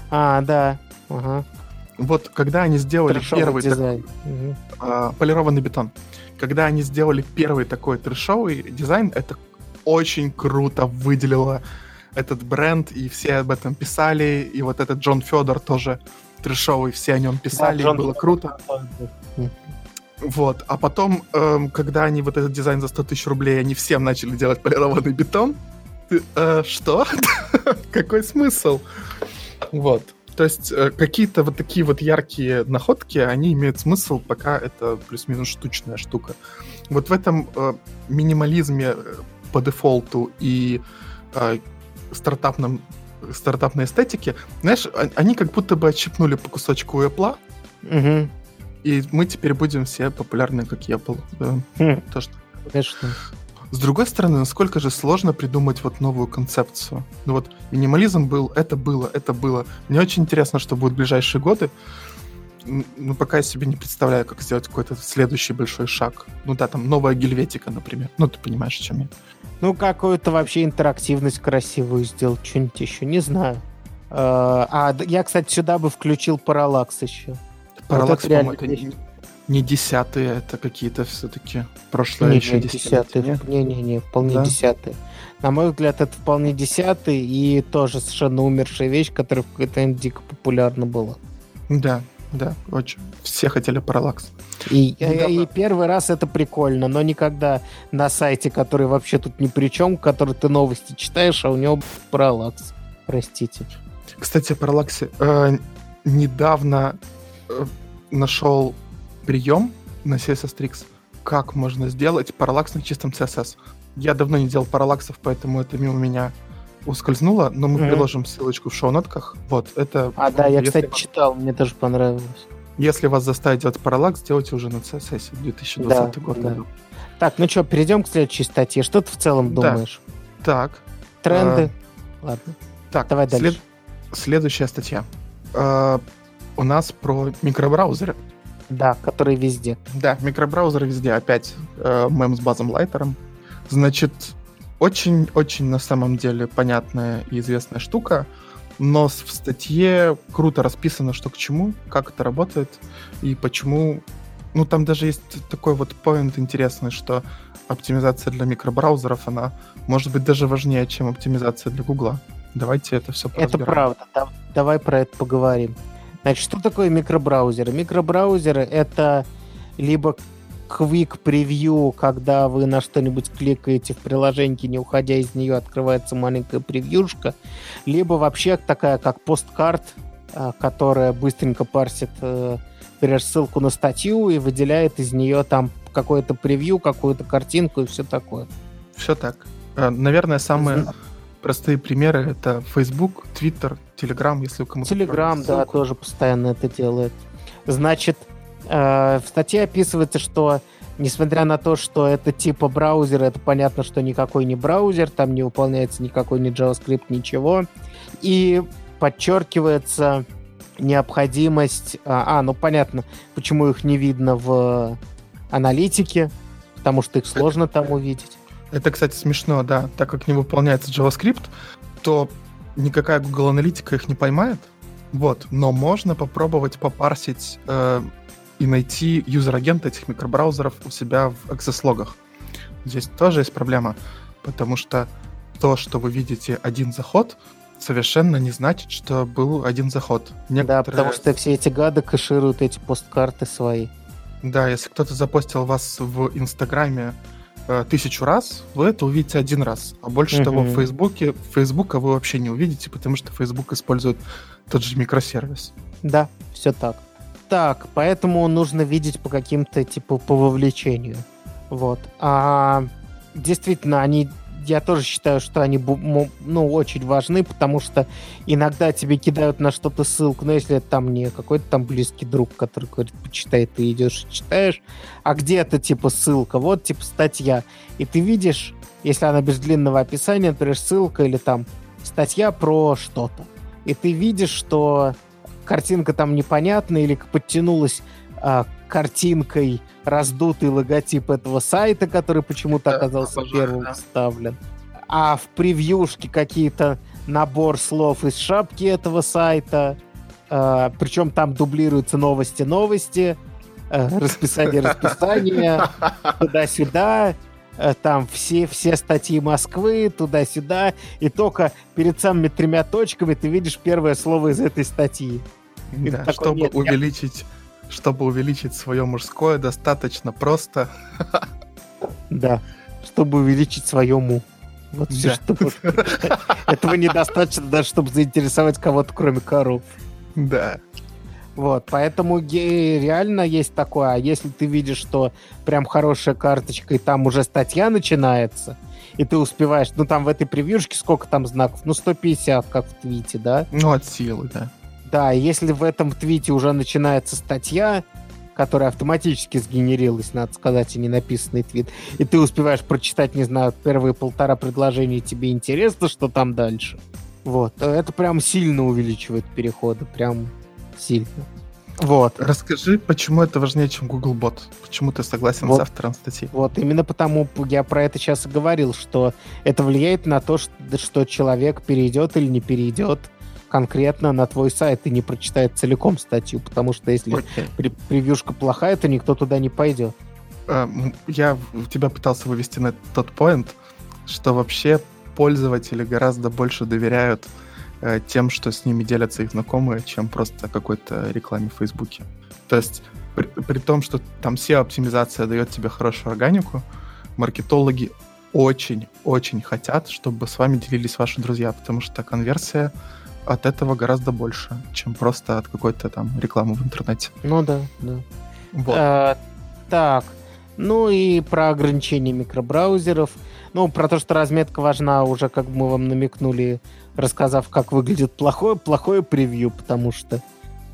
А, да. Ага. Вот когда они сделали Трешовый первый дизайн. Так, угу. а, полированный бетон, когда они сделали первый такой трешовый дизайн, это очень круто выделило этот бренд, и все об этом писали, и вот этот Джон Федор тоже трешовый, все о нем писали, да, было круто. Вот, а потом, эм, когда они вот этот дизайн за 100 тысяч рублей, они всем начали делать полированный бетон, ты, э, что? Какой смысл? Вот. То есть э, какие-то вот такие вот яркие находки, они имеют смысл, пока это плюс-минус штучная штука. Вот в этом э, минимализме э, по дефолту и э, стартапном, стартапной эстетике, знаешь, они как будто бы отщипнули по кусочку Apple, угу. И мы теперь будем все популярны, как Apple. Да. Хм. То, что... Конечно. С другой стороны, насколько же сложно придумать вот новую концепцию. Ну вот минимализм был, это было, это было. Мне очень интересно, что будет в ближайшие годы. Ну, пока я себе не представляю, как сделать какой-то следующий большой шаг. Ну да, там новая гельветика, например. Ну, ты понимаешь, о чем я. Ну, какую-то вообще интерактивность красивую сделать, что-нибудь еще, не знаю. А, а я, кстати, сюда бы включил параллакс еще. Параллакс, вот это, это не десятые, это какие-то все-таки прошлое не, еще не десятые. Не-не-не, вполне да? десятые. На мой взгляд, это вполне десятый и тоже совершенно умершая вещь, которая в какой-то момент дико популярна была. Да, да, очень. Все хотели параллакс. И, ну, да, и первый раз это прикольно, но никогда на сайте, который вообще тут ни при чем, который ты новости читаешь, а у него параллакс. Простите. Кстати, о параллаксе. Э, недавно э, нашел прием на CSS Tricks, как можно сделать параллакс на чистом CSS. Я давно не делал параллаксов, поэтому это мимо меня ускользнуло, но мы mm-hmm. приложим ссылочку в шоу-нотках. Вот, это... А, да, я, кстати, вас... читал, мне тоже понравилось. Если вас заставить делать параллакс, делайте уже на CSS 2020 да, год. Да. Так, ну что, перейдем к следующей статье. Что ты в целом думаешь? Да. Так. Тренды. А... Ладно. Так, давай дальше. След... Следующая статья. А, у нас про микробраузеры. Да, которые везде. Да, микробраузер везде. Опять э, мем с базом лайтером. Значит, очень-очень на самом деле понятная и известная штука, но в статье круто расписано, что к чему, как это работает и почему. Ну, там даже есть такой вот поинт интересный, что оптимизация для микробраузеров, она может быть даже важнее, чем оптимизация для Гугла. Давайте это все Это правда. Давай про это поговорим. Значит, что такое микробраузеры? Микробраузеры — это либо quick preview, когда вы на что-нибудь кликаете в приложении, не уходя из нее, открывается маленькая превьюшка, либо вообще такая, как посткарт, а, которая быстренько парсит, э, например, ссылку на статью и выделяет из нее там какое-то превью, какую-то картинку и все такое. Все так. Э, наверное, самое простые примеры это Facebook, Twitter, Telegram, если кому-то... Telegram, да, тоже постоянно это делает. Значит, э, в статье описывается, что несмотря на то, что это типа браузера, это понятно, что никакой не браузер, там не выполняется никакой не JavaScript, ничего. И подчеркивается необходимость... А, а, ну понятно, почему их не видно в аналитике, потому что их сложно там увидеть. Это, кстати, смешно, да. Так как не выполняется JavaScript, то никакая Google аналитика их не поймает. Вот, но можно попробовать попарсить э, и найти юзер-агент этих микробраузеров у себя в access-логах. Здесь тоже есть проблема, потому что то, что вы видите один заход, совершенно не значит, что был один заход. Некоторые... Да, потому что все эти гады кэшируют эти посткарты свои. Да, если кто-то запостил вас в Инстаграме тысячу раз, вы это увидите один раз. А больше угу. того, в Фейсбуке, Фейсбука вы вообще не увидите, потому что Фейсбук использует тот же микросервис. Да, все так. Так, поэтому нужно видеть по каким-то, типа, по вовлечению. Вот. А действительно, они я тоже считаю, что они ну, очень важны, потому что иногда тебе кидают на что-то ссылку, но если это там не какой-то там близкий друг, который говорит, почитай, ты идешь и читаешь, а где-то типа ссылка, вот типа статья, и ты видишь, если она без длинного описания, например, ссылка или там статья про что-то, и ты видишь, что картинка там непонятная или подтянулась а, картинкой раздутый логотип этого сайта, который почему-то оказался первым вставлен. А в превьюшке какие-то набор слов из шапки этого сайта. Э, причем там дублируются новости-новости, э, расписание-расписание, туда-сюда. Э, там все, все статьи Москвы, туда-сюда. И только перед самыми тремя точками ты видишь первое слово из этой статьи. Да, чтобы нет, увеличить... Я чтобы увеличить свое мужское, достаточно просто. Да, чтобы увеличить свое му. Вот все, что Этого недостаточно даже, чтобы заинтересовать кого-то, кроме коров. Да. Вот, поэтому реально есть такое. А если ты видишь, что прям хорошая карточка, и там уже статья начинается, и ты успеваешь, ну там в этой превьюшке сколько там знаков? Ну 150, как в твите, да? Ну от силы, да. Да, если в этом твите уже начинается статья, которая автоматически сгенерилась, надо сказать, и не написанный твит, и ты успеваешь прочитать, не знаю, первые полтора предложения, тебе интересно, что там дальше. Вот. Это прям сильно увеличивает переходы, прям сильно. Вот. Расскажи, почему это важнее, чем Google Bot? Почему ты согласен вот, с автором статьи? Вот, именно потому я про это сейчас и говорил, что это влияет на то, что человек перейдет или не перейдет конкретно на твой сайт и не прочитает целиком статью, потому что если okay. превьюшка плохая, то никто туда не пойдет. А, я тебя пытался вывести на тот point, что вообще пользователи гораздо больше доверяют э, тем, что с ними делятся их знакомые, чем просто какой-то рекламе в Фейсбуке. То есть при, при том, что там SEO-оптимизация дает тебе хорошую органику, маркетологи очень-очень хотят, чтобы с вами делились ваши друзья, потому что конверсия от этого гораздо больше, чем просто от какой-то там рекламы в интернете. Ну да, да. Вот. А, так, ну и про ограничение микробраузеров. Ну, про то, что разметка важна, уже как мы вам намекнули, рассказав, как выглядит плохое, плохое превью, потому что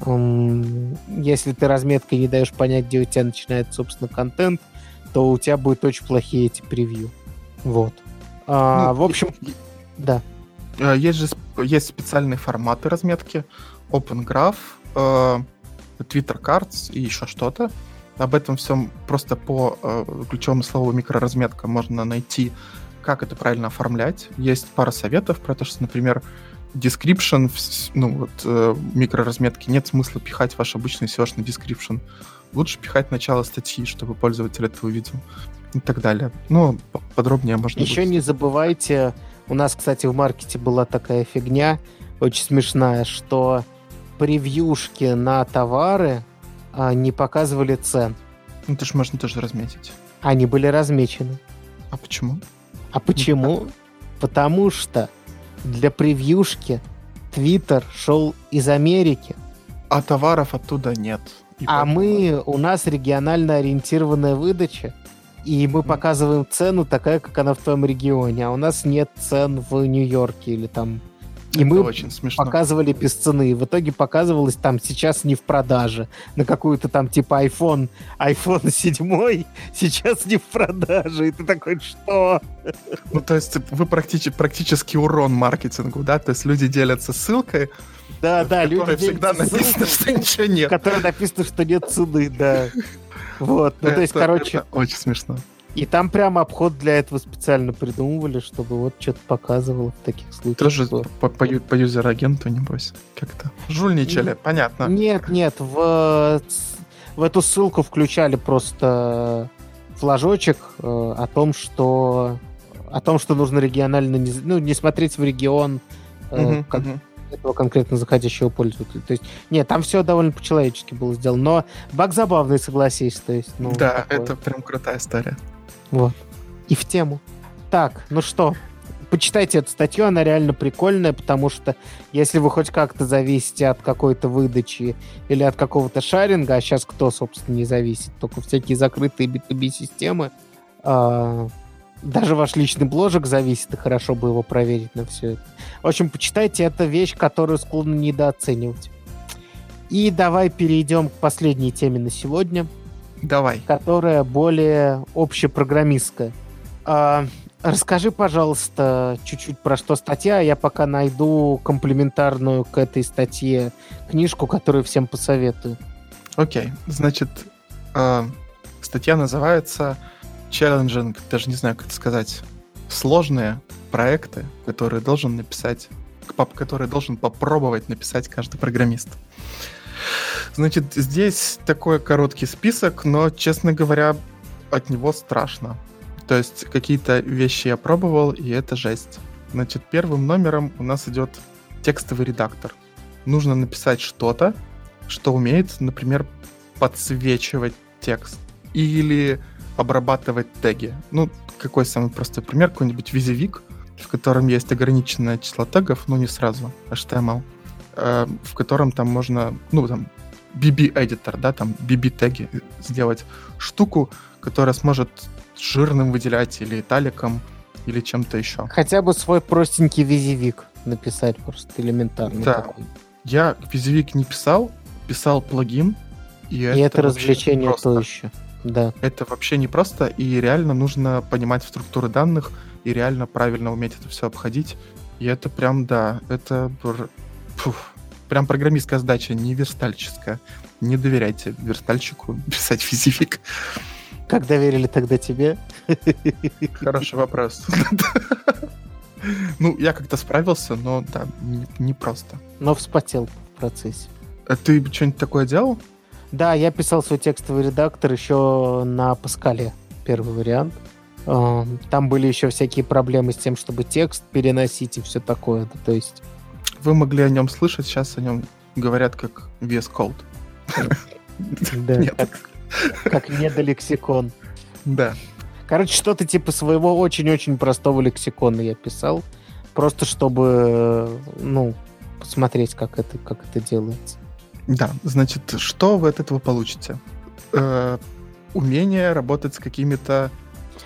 эм, если ты разметкой не даешь понять, где у тебя начинает, собственно, контент, то у тебя будут очень плохие эти превью. Вот. А, ну, в общем, и, да. Э, есть же есть специальные форматы разметки, Open Graph, э, Twitter Cards и еще что-то. Об этом всем просто по э, ключевому слову микроразметка можно найти, как это правильно оформлять. Есть пара советов про то, что, например, description, ну вот микроразметки, нет смысла пихать ваш обычный SEO-шный description. Лучше пихать начало статьи, чтобы пользователь это увидел и так далее. Ну, подробнее можно Еще будет. не забывайте у нас, кстати, в маркете была такая фигня, очень смешная, что превьюшки на товары а, не показывали цен. Ну, это же можно тоже разметить. Они были размечены. А почему? А почему? Потому что для превьюшки Твиттер шел из Америки. А товаров оттуда нет. И а поэтому... мы, у нас регионально ориентированная выдача и мы показываем цену такая, как она в твоем регионе, а у нас нет цен в Нью-Йорке или там И это мы очень смешно. показывали без цены. В итоге показывалось там сейчас не в продаже. На какую-то там типа iPhone, iPhone 7 сейчас не в продаже. И ты такой, что? Ну, то есть вы практически, практически урон маркетингу, да? То есть люди делятся ссылкой, да, да, люди всегда написано, что ничего нет. В которой написано, что нет цены, да. Вот, ну то есть, короче... Очень смешно. И там прямо обход для этого специально придумывали, чтобы вот что-то показывало в таких случаях. Тоже по, по, по юзер-агенту, небось, как-то. Жульничали, нет, понятно. Нет, нет, в, в эту ссылку включали просто флажочек э, о том, что о том, что нужно регионально не, ну, не смотреть в регион, э, uh-huh, как, uh-huh этого конкретно заходящего пользователя. То есть, нет, там все довольно по-человечески было сделано, но баг забавный, согласись. То есть, ну, да, такое. это прям крутая история. Вот. И в тему. Так, ну что, почитайте эту статью, она реально прикольная, потому что если вы хоть как-то зависите от какой-то выдачи или от какого-то шаринга, а сейчас кто, собственно, не зависит, только всякие закрытые B2B системы, э, даже ваш личный бложек зависит, и хорошо бы его проверить на все это. В общем, почитайте, это вещь, которую склонны недооценивать. И давай перейдем к последней теме на сегодня. Давай. Которая более общепрограммистская. А, расскажи, пожалуйста, чуть-чуть про что статья. Я пока найду комплементарную к этой статье книжку, которую всем посоветую. Окей, значит, э, статья называется challenging, даже не знаю, как это сказать, сложные проекты, которые должен написать, которые должен попробовать написать каждый программист. Значит, здесь такой короткий список, но, честно говоря, от него страшно. То есть какие-то вещи я пробовал, и это жесть. Значит, первым номером у нас идет текстовый редактор. Нужно написать что-то, что умеет, например, подсвечивать текст. Или обрабатывать теги. Ну, какой самый простой пример? Какой-нибудь визивик, в котором есть ограниченное число тегов, но не сразу, HTML, э, в котором там можно, ну, там, BB-эдитор, да, там BB-теги сделать штуку, которая сможет жирным выделять или италиком, или чем-то еще. Хотя бы свой простенький визивик написать просто элементарно. Да. Такой. Я визивик не писал, писал плагин, и, и это, это развлечение то еще. Да. Это вообще не просто, и реально нужно понимать структуры данных, и реально правильно уметь это все обходить. И это прям, да, это фух, прям программистская задача, не верстальческая. Не доверяйте верстальщику писать физифик. Как доверили тогда тебе? Хороший вопрос. Ну, я как-то справился, но да, не, не. Но вспотел в процессе. А ты что-нибудь такое делал? Да, я писал свой текстовый редактор еще на Паскале, первый вариант. Эм, там были еще всякие проблемы с тем, чтобы текст переносить и все такое. То есть... Вы могли о нем слышать, сейчас о нем говорят как VS Code. Да, как недолексикон. Да. Короче, что-то типа своего очень-очень простого лексикона я писал. Просто чтобы, ну, посмотреть, как это, как это делается. Да, значит, что вы от этого получите? Э, умение работать с какими-то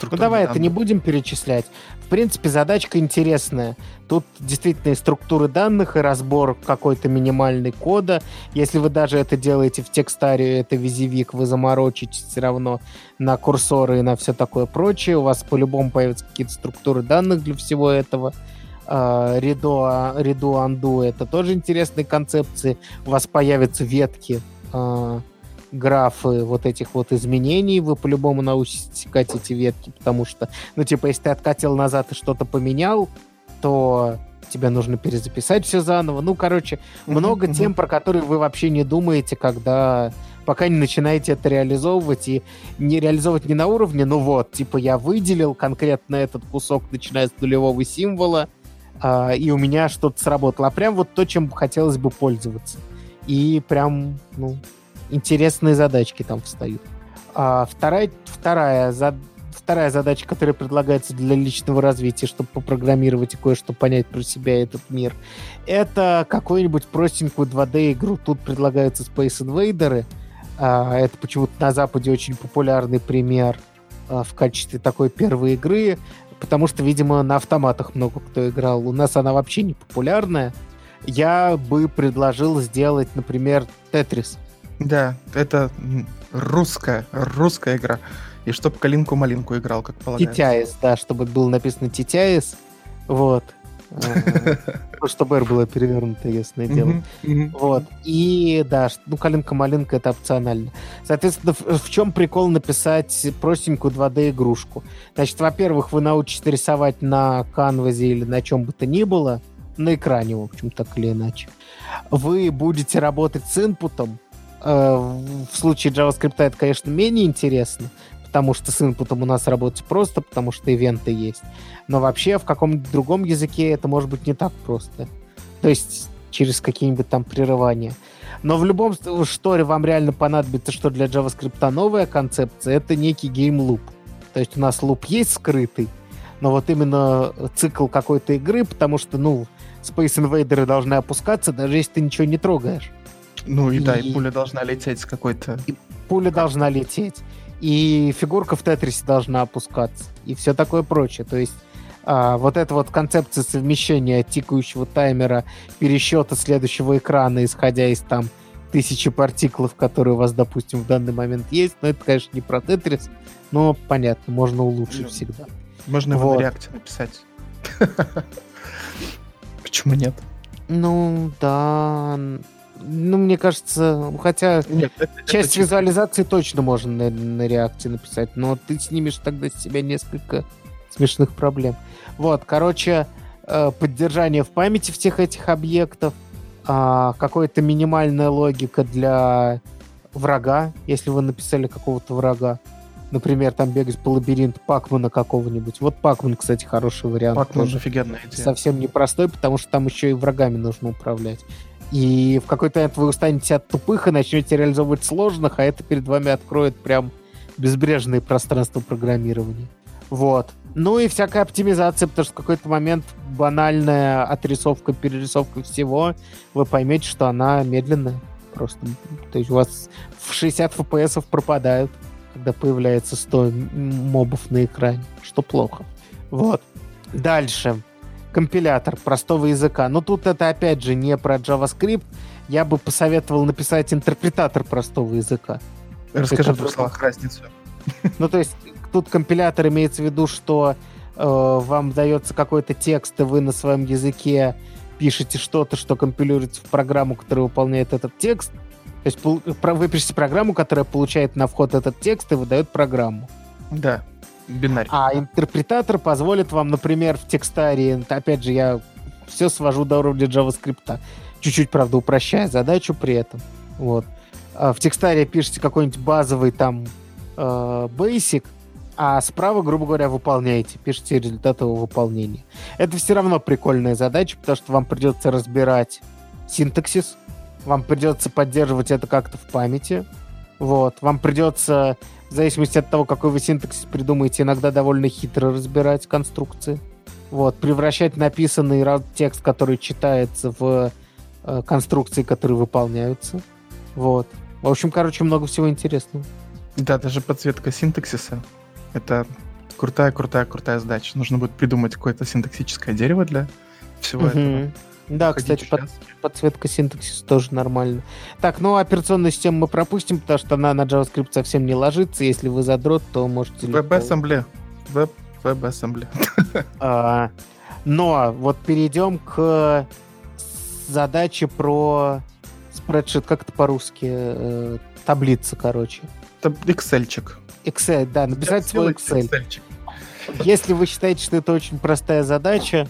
Ну давай данных. это не будем перечислять. В принципе, задачка интересная. Тут действительно и структуры данных, и разбор какой-то минимальный кода. Если вы даже это делаете в текстаре, это визивик, вы заморочитесь все равно на курсоры и на все такое прочее. У вас по-любому появятся какие-то структуры данных для всего этого. Редо, Редо Анду это тоже интересные концепции. У вас появятся ветки, а, графы вот этих вот изменений, вы по-любому научитесь искать эти ветки, потому что, ну, типа, если ты откатил назад и что-то поменял, то тебе нужно перезаписать все заново. Ну, короче, много mm-hmm. тем, про которые вы вообще не думаете, когда пока не начинаете это реализовывать и не реализовывать не на уровне, ну вот, типа я выделил конкретно этот кусок, начиная с нулевого символа, а, и у меня что-то сработало. А прям вот то, чем хотелось бы пользоваться. И прям, ну, интересные задачки там встают. А вторая, вторая, за, вторая задача, которая предлагается для личного развития, чтобы попрограммировать и кое-что понять про себя и этот мир, это какую-нибудь простенькую 2D-игру. Тут предлагаются Space Invader. А, это почему-то на Западе очень популярный пример а, в качестве такой первой игры потому что, видимо, на автоматах много кто играл. У нас она вообще не популярная. Я бы предложил сделать, например, Тетрис. Да, это русская, русская игра. И чтоб Калинку-малинку играл, как полагается. Титяис, да, чтобы было написано Титяис. Вот. Чтобы R было перевернуто, ясное дело. Вот. И да, ну, калинка-малинка это опционально. Соответственно, в чем прикол написать простенькую 2D-игрушку? Значит, во-первых, вы научитесь рисовать на канвазе или на чем бы то ни было, на экране, в общем, так или иначе. Вы будете работать с инпутом. Э, в случае JavaScript это, конечно, менее интересно, потому что с input ом у нас работать просто, потому что event ы есть. Но вообще в каком-нибудь другом языке это может быть не так просто. То есть через какие-нибудь там прерывания. Но в любом шутере вам реально понадобится, что для JavaScript новая концепция, это некий game loop. То есть у нас loop есть скрытый, но вот именно цикл какой-то игры, потому что, ну, Space Invaders должны опускаться, даже если ты ничего не трогаешь. Ну и, и да, и пуля должна лететь с какой-то... И пуля должна лететь и фигурка в Тетрисе должна опускаться, и все такое прочее. То есть а, вот эта вот концепция совмещения тикающего таймера, пересчета следующего экрана, исходя из там тысячи партиклов, которые у вас, допустим, в данный момент есть, но это, конечно, не про Тетрис, но понятно, можно улучшить ну, всегда. Можно его вот. на реакте написать. Почему нет? Ну, да, ну, мне кажется, хотя Нет, часть это визуализации точно можно на, на реакте написать, но ты снимешь тогда с себя несколько смешных проблем. Вот, короче, э, поддержание в памяти всех этих объектов, а, какая-то минимальная логика для врага, если вы написали какого-то врага. Например, там бегать по лабиринту Пакмана какого-нибудь. Вот Пакман, кстати, хороший вариант. Пакман офигенная идея. Совсем непростой, потому что там еще и врагами нужно управлять. И в какой-то момент вы устанете от тупых и начнете реализовывать сложных, а это перед вами откроет прям безбрежное пространство программирования. Вот. Ну и всякая оптимизация, потому что в какой-то момент банальная отрисовка, перерисовка всего, вы поймете, что она медленная. Просто. То есть у вас в 60 FPS пропадают, когда появляется 100 мобов на экране, что плохо. Вот. Дальше компилятор простого языка. Но тут это, опять же, не про JavaScript. Я бы посоветовал написать интерпретатор простого языка. Расскажи в двух словах разницу. Ну, то есть тут компилятор имеется в виду, что э, вам дается какой-то текст, и вы на своем языке пишете что-то, что компилируется в программу, которая выполняет этот текст. То есть вы пишете программу, которая получает на вход этот текст и выдает программу. Да бинарь. А интерпретатор позволит вам, например, в текстаре, опять же, я все свожу до уровня JavaScript, чуть-чуть, правда, упрощая задачу при этом. Вот. А в текстаре пишете какой-нибудь базовый там э, basic, а справа, грубо говоря, выполняете, пишете результат его выполнения. Это все равно прикольная задача, потому что вам придется разбирать синтаксис, вам придется поддерживать это как-то в памяти, вот, вам придется в зависимости от того, какой вы синтаксис придумаете, иногда довольно хитро разбирать конструкции. Вот, превращать написанный текст, который читается, в э, конструкции, которые выполняются. Вот. В общем, короче, много всего интересного. Да, даже подсветка синтаксиса. Это крутая, крутая, крутая задача. Нужно будет придумать какое-то синтаксическое дерево для всего угу. этого. Да, кстати, под, подсветка синтаксис тоже нормально. Так, ну операционную систему мы пропустим, потому что она на JavaScript совсем не ложится. Если вы задрот, то можете... WebAssembly. Web, WebAssembly. А, но вот перейдем к задаче про спредшит, как это по-русски? Э, таблица, короче. Excel-чик. Excel, да, написать свой Excel. Если вы считаете, что это очень простая задача,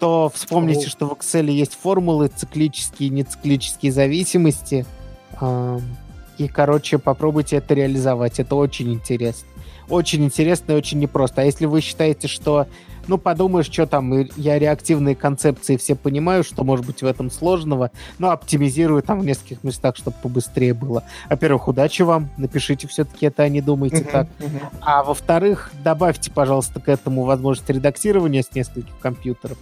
то вспомните, что в Excel есть формулы циклические и нециклические зависимости. И, короче, попробуйте это реализовать. Это очень интересно. Очень интересно и очень непросто. А если вы считаете, что, ну, подумаешь, что там, я реактивные концепции все понимаю, что может быть в этом сложного, но оптимизирую там в нескольких местах, чтобы побыстрее было. Во-первых, удачи вам, напишите все-таки это, а не думайте uh-huh, так. Uh-huh. А во-вторых, добавьте, пожалуйста, к этому возможность редактирования с нескольких компьютеров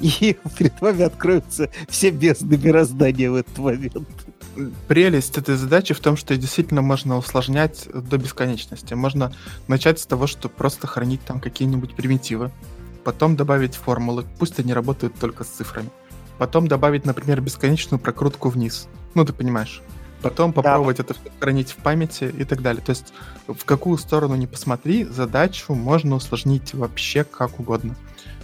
и перед вами откроются все бездны мироздания в этот момент. Прелесть этой задачи в том, что действительно можно усложнять до бесконечности. Можно начать с того, что просто хранить там какие-нибудь примитивы. потом добавить формулы, пусть они работают только с цифрами. Потом добавить, например, бесконечную прокрутку вниз. Ну, ты понимаешь. Потом попробовать да. это хранить в памяти и так далее. То есть в какую сторону не посмотри, задачу можно усложнить вообще как угодно.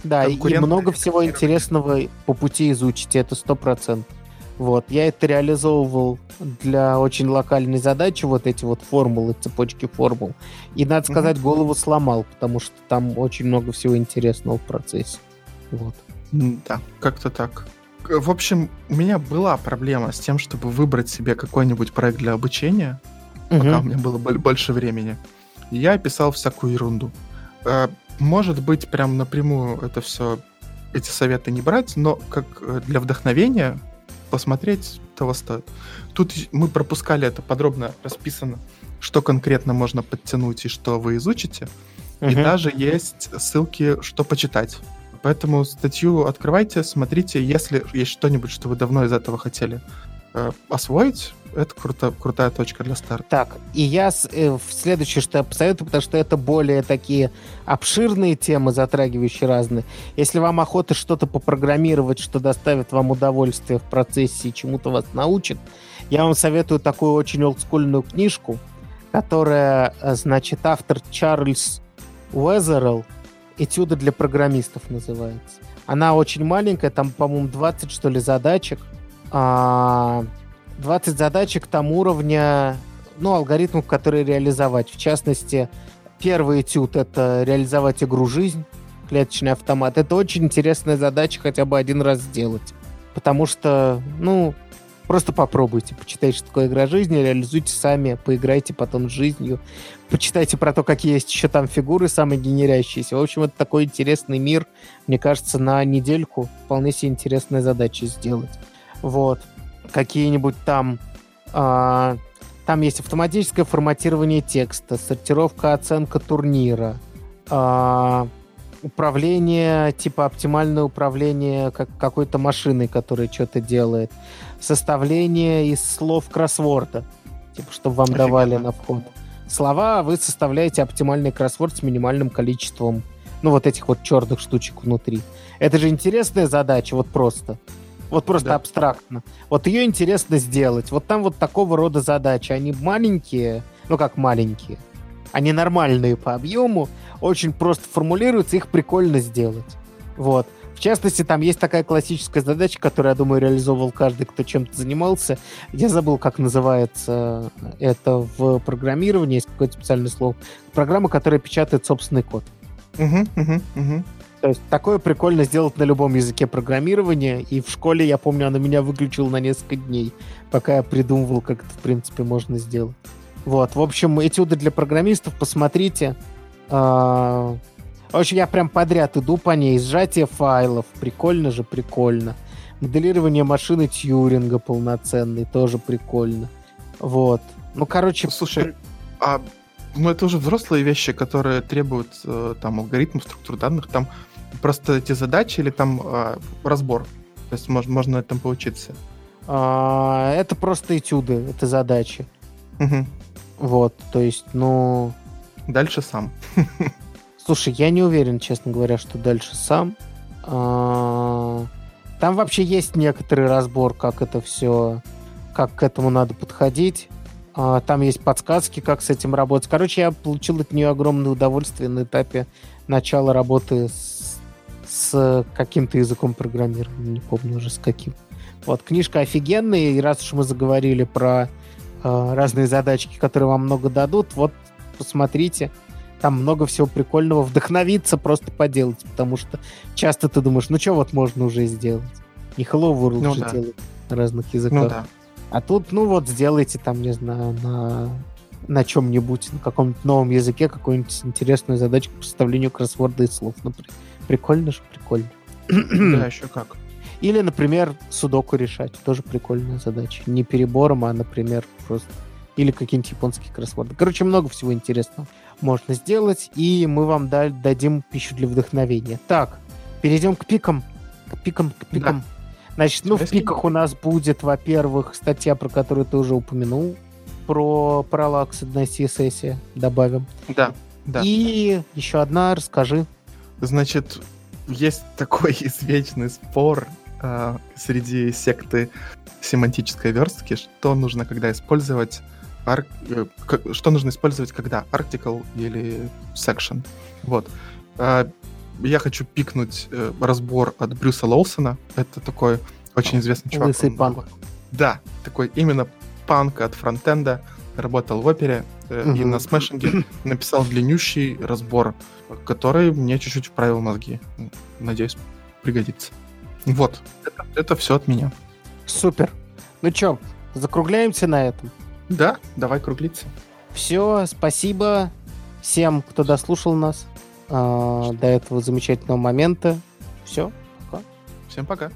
Да, и много всего интересного по пути изучите, это сто процентов. Вот, я это реализовывал для очень локальной задачи, вот эти вот формулы, цепочки формул. И, надо сказать, mm-hmm. голову сломал, потому что там очень много всего интересного в процессе. Вот. Да, как-то так. В общем, у меня была проблема с тем, чтобы выбрать себе какой-нибудь проект для обучения, mm-hmm. пока у меня было больше времени. Я писал всякую ерунду. Может быть, прям напрямую это все, эти советы не брать, но как э, для вдохновения посмотреть того стоит. Тут мы пропускали это подробно расписано, что конкретно можно подтянуть и что вы изучите. Угу. И даже есть ссылки, что почитать. Поэтому статью открывайте, смотрите, если есть что-нибудь, что вы давно из этого хотели освоить, это круто, крутая точка для старта. Так, и я э, следующее, что я посоветую, потому что это более такие обширные темы, затрагивающие разные. Если вам охота что-то попрограммировать, что доставит вам удовольствие в процессе и чему-то вас научит, я вам советую такую очень олдскульную книжку, которая, э, значит, автор Чарльз Уэзерл «Этюды для программистов» называется. Она очень маленькая, там, по-моему, 20, что ли, задачек. А, 20 задачек там уровня, ну, алгоритмов, которые реализовать. В частности, первый этюд — это реализовать игру «Жизнь», клеточный автомат. Это очень интересная задача хотя бы один раз сделать. Потому что, ну, просто попробуйте, почитайте, что такое игра жизни, реализуйте сами, поиграйте потом с жизнью, почитайте про то, какие есть еще там фигуры самые генерящиеся. В общем, это такой интересный мир. Мне кажется, на недельку вполне себе интересная задача сделать. Вот какие-нибудь там... Э, там есть автоматическое форматирование текста, сортировка, оценка турнира, э, управление, типа оптимальное управление как, какой-то машиной, которая что-то делает, составление из слов кроссворда, типа, чтобы вам Офигенно. давали на вход. Слова, вы составляете оптимальный кроссворд с минимальным количеством, ну, вот этих вот черных штучек внутри. Это же интересная задача, вот просто. Вот просто да. абстрактно. Вот ее интересно сделать. Вот там вот такого рода задачи. Они маленькие, ну как маленькие, они нормальные по объему, очень просто формулируются, их прикольно сделать. Вот. В частности, там есть такая классическая задача, которую, я думаю, реализовывал каждый, кто чем-то занимался. Я забыл, как называется это в программировании, есть какое-то специальное слово. Программа, которая печатает собственный код. Угу, угу, угу. То есть такое прикольно сделать на любом языке программирования. И в школе, я помню, она меня выключила на несколько дней, пока я придумывал, как это, в принципе, можно сделать. Вот, в общем, этюды для программистов, посмотрите. А, в общем, я прям подряд иду по ней. Сжатие файлов, прикольно же, прикольно. Моделирование машины Тьюринга полноценный, тоже прикольно. Вот. Ну, короче... Слушай, а ну, это уже взрослые вещи, которые требуют э, там алгоритмов, структур данных. Там просто эти задачи или там э, разбор? То есть можно, можно там поучиться? А, это просто этюды, это задачи. Угу. Вот, то есть, ну... Дальше сам. Слушай, я не уверен, честно говоря, что дальше сам. А, там вообще есть некоторый разбор, как это все, как к этому надо подходить. А, там есть подсказки, как с этим работать. Короче, я получил от нее огромное удовольствие на этапе начала работы с с каким-то языком программирования, не помню уже с каким. Вот, книжка офигенная, и раз уж мы заговорили про э, разные задачки, которые вам много дадут, вот посмотрите, там много всего прикольного, вдохновиться просто поделать, потому что часто ты думаешь, ну что вот можно уже сделать? Не Hello World ну, же да. делают на разных языках. Ну, да. А тут, ну вот, сделайте там, не знаю, на, на чем-нибудь, на каком-нибудь новом языке какую-нибудь интересную задачку по составлению кроссворда из слов, например. Прикольно же, прикольно. Да, еще как. Или, например, судоку решать. Тоже прикольная задача. Не перебором, а, например, просто... Или какие-нибудь японские кроссворды. Короче, много всего интересного можно сделать, и мы вам дадим пищу для вдохновения. Так, перейдем к пикам. К пикам, к пикам. Да. Значит, ну, в пиках у нас будет, во-первых, статья, про которую ты уже упомянул, про параллакс на CSS добавим. Да, да. И еще одна, расскажи. Значит, есть такой извечный спор э, среди секты семантической верстки, что нужно когда использовать ар... Э, что нужно использовать когда article или section. Вот. Э, я хочу пикнуть э, разбор от Брюса Лоусона. Это такой очень известный чувак. Лысый панк. Да, такой именно панк от фронтенда. Работал в опере э, и на смешинге написал длиннющий разбор, который мне чуть-чуть вправил мозги. Надеюсь, пригодится. Вот, это, это все от меня. Супер. Ну чё, закругляемся на этом? Да, давай круглиться. Все, спасибо всем, кто дослушал нас э, до этого замечательного момента. Все, пока. Всем пока.